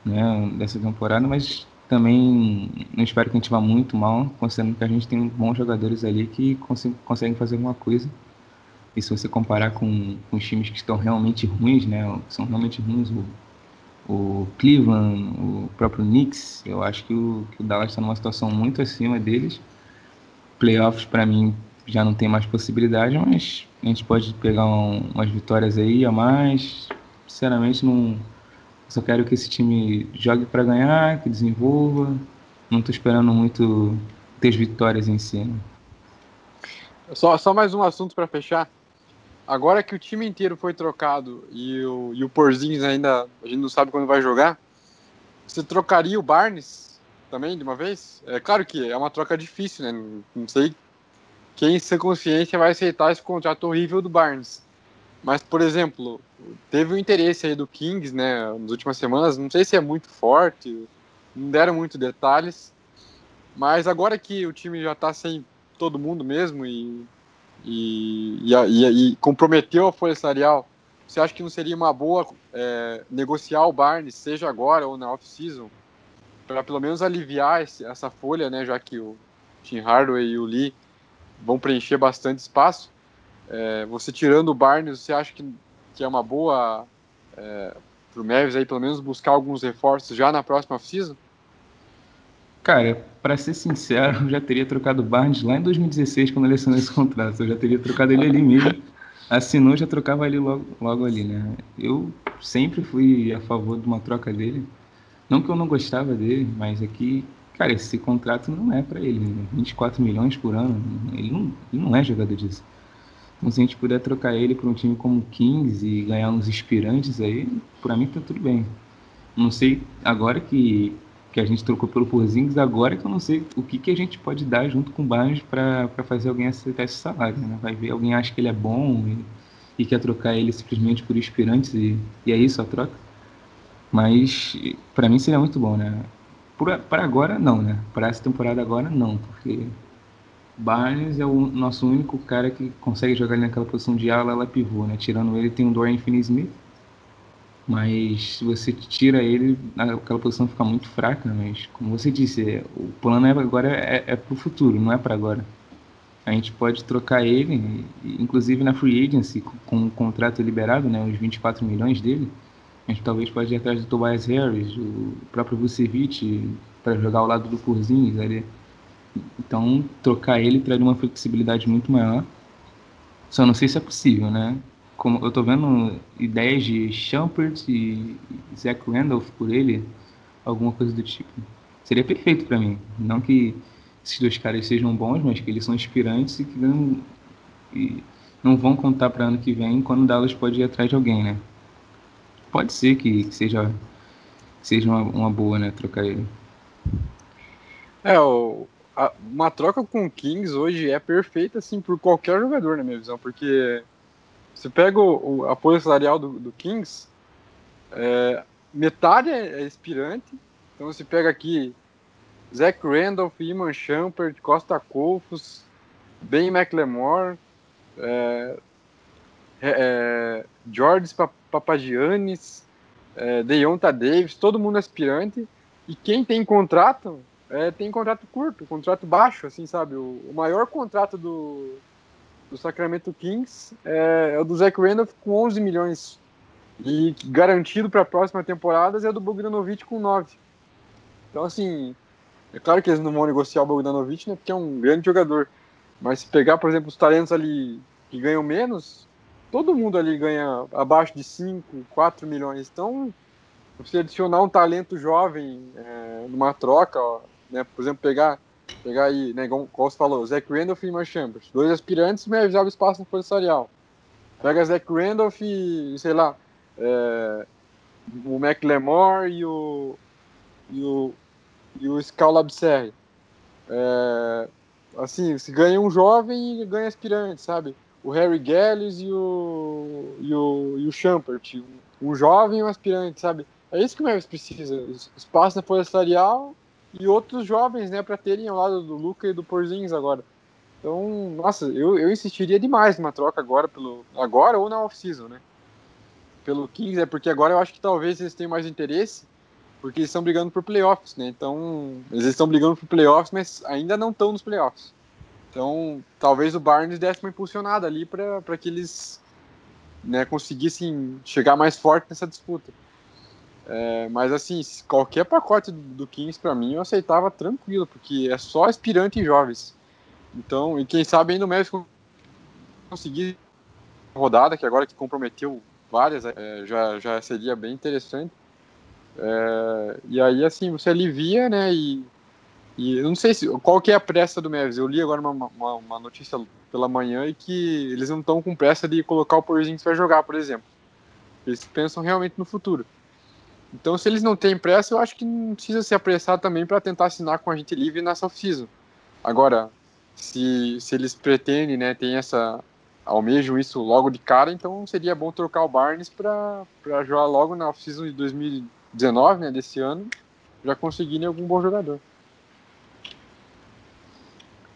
né, dessa temporada, mas também não espero que a gente vá muito mal, considerando que a gente tem bons jogadores ali que conseguem fazer alguma coisa. E se você comparar com, com os times que estão realmente ruins, né, são realmente ruins, o, o Cleveland, o próprio Knicks, eu acho que o, que o Dallas está numa situação muito acima deles. Playoffs, para mim, já não tem mais possibilidade, mas a gente pode pegar um, umas vitórias aí a mais. Sinceramente, não só quero que esse time jogue para ganhar, que desenvolva. Não estou esperando muito ter as vitórias em si. Né? Só, só mais um assunto para fechar. Agora que o time inteiro foi trocado e o, e o Porzingis ainda a gente não sabe quando vai jogar, você trocaria o Barnes também de uma vez? É claro que é uma troca difícil, né? Não sei quem, sem consciência, vai aceitar esse contrato horrível do Barnes. Mas, por exemplo, teve o interesse aí do Kings, né, nas últimas semanas, não sei se é muito forte, não deram muito detalhes, mas agora que o time já está sem todo mundo mesmo e, e, e, e, comprometeu a folha salarial, você acha que não seria uma boa é, negociar o Barnes, seja agora ou na off-season, para pelo menos aliviar esse, essa folha, né, já que o Tim Hardaway e o Lee vão preencher bastante espaço? É, você tirando o Barnes, você acha que, que é uma boa é, para o Mavis aí, pelo menos buscar alguns reforços já na próxima off-season? Cara, para ser sincero, eu já teria trocado o Barnes lá em 2016, quando ele assinou esse contrato. Eu já teria trocado ele ali mesmo. Assinou, já trocava ele logo, logo ali, né? Eu sempre fui a favor de uma troca dele. Não que eu não gostava dele, mas aqui, cara, esse contrato não é para ele. Né? 24 milhões por ano, ele não, ele não é jogador disso. Então, se a gente puder trocar ele para um time como o Kings e ganhar uns inspirantes aí, para mim tá tudo bem. Não sei, agora que, que a gente trocou pelo Porzingis, agora que eu não sei o que, que a gente pode dar junto com o Barnes para fazer alguém aceitar esse salário. Né? Vai ver, alguém acha que ele é bom e, e quer trocar ele simplesmente por inspirantes e, e é isso a troca. Mas para mim seria muito bom, né? Para agora, não, né? Para essa temporada agora, não, porque Barnes é o nosso único cara que consegue jogar ali naquela posição de ala, ela pivô, né? Tirando ele, tem o Dorian Finney-Smith. Mas se você tira ele, aquela posição fica muito fraca. Mas, como você disse, é, o plano é agora é, é para o futuro, não é para agora. A gente pode trocar ele, inclusive na free agency, com o contrato liberado, né, os 24 milhões dele. Gente talvez pode ir atrás do Tobias Harris, o próprio Vucevic, para jogar ao lado do Porzingis ali. Então, trocar ele traria uma flexibilidade muito maior. Só não sei se é possível, né? Como eu tô vendo ideias de Shumpert e Zach Randolph por ele, alguma coisa do tipo. Seria perfeito para mim. Não que esses dois caras sejam bons, mas que eles são inspirantes e que não, e não vão contar para ano que vem quando o Dallas pode ir atrás de alguém, né? Pode ser que, seja, seja uma, uma boa, né? Trocar ele. É, o, a, uma troca com o Kings hoje é perfeita assim por qualquer jogador na minha visão, porque você pega o, o apoio salarial do, do Kings, é, metade é, é expirante, então você pega aqui Zach Randolph, Iman Shumpert, Costa Colfos, Ben McLemore, é, é, George Papagiannis, é, Deonta Davis, todo mundo aspirante, e quem tem contrato é, tem contrato curto, contrato baixo, assim, sabe? O, o maior contrato do, do Sacramento Kings é, é, o do Zach Randolph com 11 milhões. E garantido para a próxima temporada é do Bogdanovic com 9. Então, assim, é claro que eles não vão negociar o Bogdanovic, né? Porque é um grande jogador. Mas se pegar, por exemplo, os talentos ali que ganham menos, todo mundo ali ganha abaixo de 5, 4 milhões. Então, você adicionar um talento jovem é, numa troca, ó, né? Por exemplo, pegar, pegar aí, né, como, você falou, Zach Randolph e Iman Chambers, dois aspirantes, mas já espaço no policial. Pega Zach Randolph e, sei lá, é, o McLemore e o e o, e o Scalabserre. É, assim, se ganha um jovem e ganha aspirante, sabe? O Harry Gelles e o, e o, e o Champert, um jovem e um aspirante, sabe? É isso que o Mavis precisa, espaço na folha salarial e outros jovens, né, para terem ao lado do Luca e do Porzins agora. Então, nossa, eu, eu insistiria demais numa troca agora, pelo agora ou na off-season, né? Pelo Kings, é porque agora eu acho que talvez eles tenham mais interesse, porque eles estão brigando por playoffs, né? Então, eles estão brigando por playoffs, mas ainda não estão nos playoffs. Então, talvez o Barnes desse uma impulsionada ali para que eles né, conseguissem chegar mais forte nessa disputa. É, mas assim, qualquer pacote do, do Kings para mim eu aceitava tranquilo, porque é só aspirante e jovens. Então, e quem sabe ainda o México conseguir rodada, que agora que comprometeu várias, é, já, já seria bem interessante. É, e aí, assim, você alivia, né? E, e eu não sei se, qual que é a pressa do Mavis. Eu li agora uma, uma, uma notícia pela manhã e que eles não estão com pressa de colocar o Porzingis para jogar, por exemplo. Eles pensam realmente no futuro. Então, se eles não têm pressa, eu acho que não precisa se apressar também para tentar assinar com a gente livre nessa off-season. Agora, se, se eles pretendem, né, tem essa, almejam isso logo de cara, então seria bom trocar o Barnes para jogar logo na off-season de 2019, né, desse ano, já conseguirem algum bom jogador.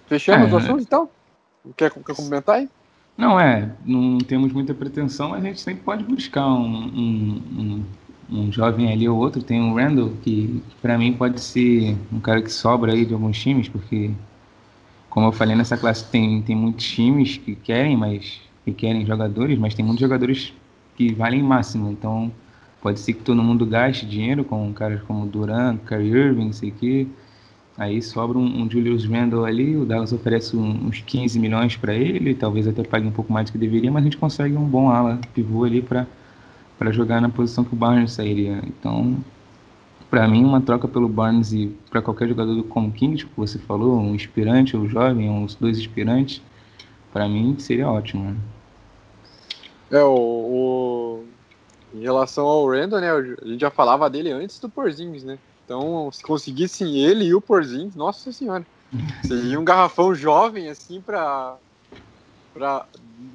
Fechamos É. o assunto, então? Quer, quer comentar aí? Não, é, não temos muita pretensão, mas a gente sempre pode buscar um, um, um, um jovem ali ou outro. Tem o Randall, que, que para mim pode ser um cara que sobra aí de alguns times, porque, como eu falei, nessa classe tem, tem muitos times que querem, mas que querem jogadores, mas tem muitos jogadores que valem máximo. Então, pode ser que todo mundo gaste dinheiro com caras como Durant, Kyrie Irving, não sei o quê. Aí sobra um, um Julius Randle ali, o Dallas oferece um- uns 15 milhões para ele, talvez até pague um pouco mais do que deveria, mas a gente consegue um bom ala pivô ali para jogar na posição que o Barnes sairia. Então, para mim, uma troca pelo Barnes e para qualquer jogador do como King, tipo você falou, um inspirante ou jovem, uns dois inspirantes, para mim seria ótimo. Né? É, o, o- Em relação ao Randall, né? A gente já falava dele antes do Porzingis, né? Então, se conseguissem ele e o Porzingis, nossa senhora. Seria um garrafão jovem, assim, para para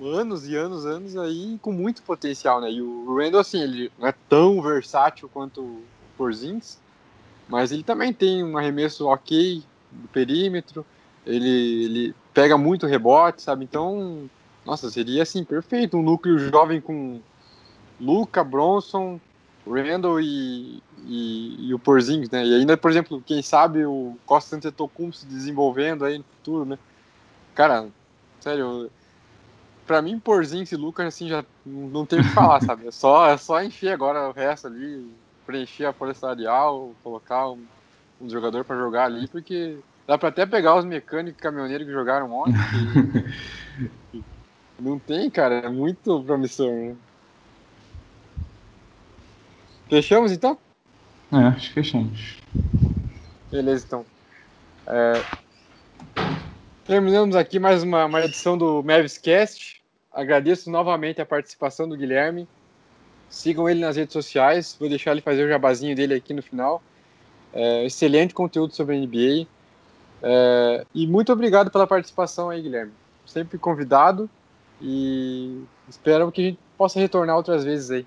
anos e anos, anos aí, com muito potencial, né? E o Randall, assim, ele não é tão versátil quanto o Porzingis, mas ele também tem um arremesso ok do perímetro, ele, ele pega muito rebote, sabe? Então, nossa, seria assim, perfeito. Um núcleo jovem com Luca, Bronson, Randall e, e, e o Porzingis, né? E ainda, por exemplo, quem sabe o Costa Antetokounmpo se desenvolvendo aí no futuro, né? Cara, sério, pra mim Porzingis e Lucas assim já não tem o que falar, sabe? É só, é só encher agora o resto ali, preencher a folha salarial, colocar um, um jogador pra jogar ali, porque dá pra até pegar os mecânicos caminhoneiros que jogaram ontem. que- não tem, cara, é muito promissor, né? Fechamos então? É, acho que fechamos. Beleza, então. É, Terminamos aqui mais uma, uma edição do Mavscast. Agradeço novamente a participação do Guilherme. Sigam ele nas redes sociais. Vou deixar ele fazer o jabazinho dele aqui no final. É, excelente conteúdo sobre a NBA. É, e muito obrigado pela participação aí, Guilherme. Sempre convidado e espero que a gente possa retornar outras vezes aí.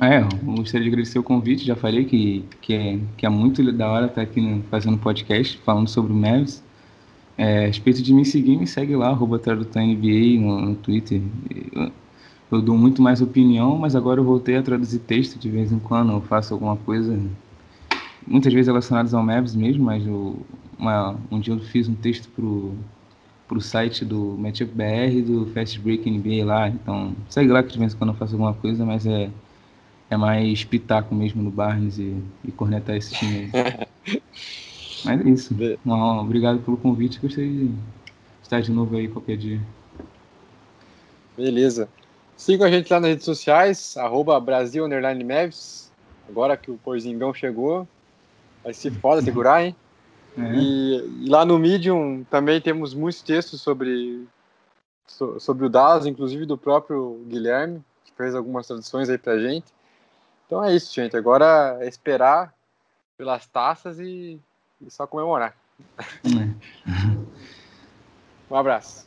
É, eu gostaria de agradecer o convite, já falei que, que, é, que é muito da hora estar aqui fazendo podcast, falando sobre o Mavs. É, a respeito de me seguir, me segue lá, arroba TradutãNBA no, no Twitter. Eu, eu dou muito mais opinião, mas agora eu voltei a traduzir texto de vez em quando, eu faço alguma coisa, muitas vezes relacionadas ao Mavs mesmo, mas eu, uma, um dia eu fiz um texto pro, pro site do Matchup BR do Fast Break NBA lá, então segue lá que de vez em quando eu faço alguma coisa, mas é é mais pitaco mesmo no Barnes e, e cornetar esse time aí. Mas é isso. Uma- obrigado pelo convite. Gostaria de estar de novo aí qualquer dia. Beleza. Sigam a gente lá nas redes sociais, arroba Brasil Mavs. Agora que o Porzingão chegou, vai ser foda segurar, hein? É, E, e lá no Medium também temos muitos textos sobre, so- sobre o Dallas, inclusive do próprio Guilherme, que fez algumas traduções aí pra gente. Então é isso, gente. Agora é esperar pelas taças e, e só comemorar. é. Um abraço.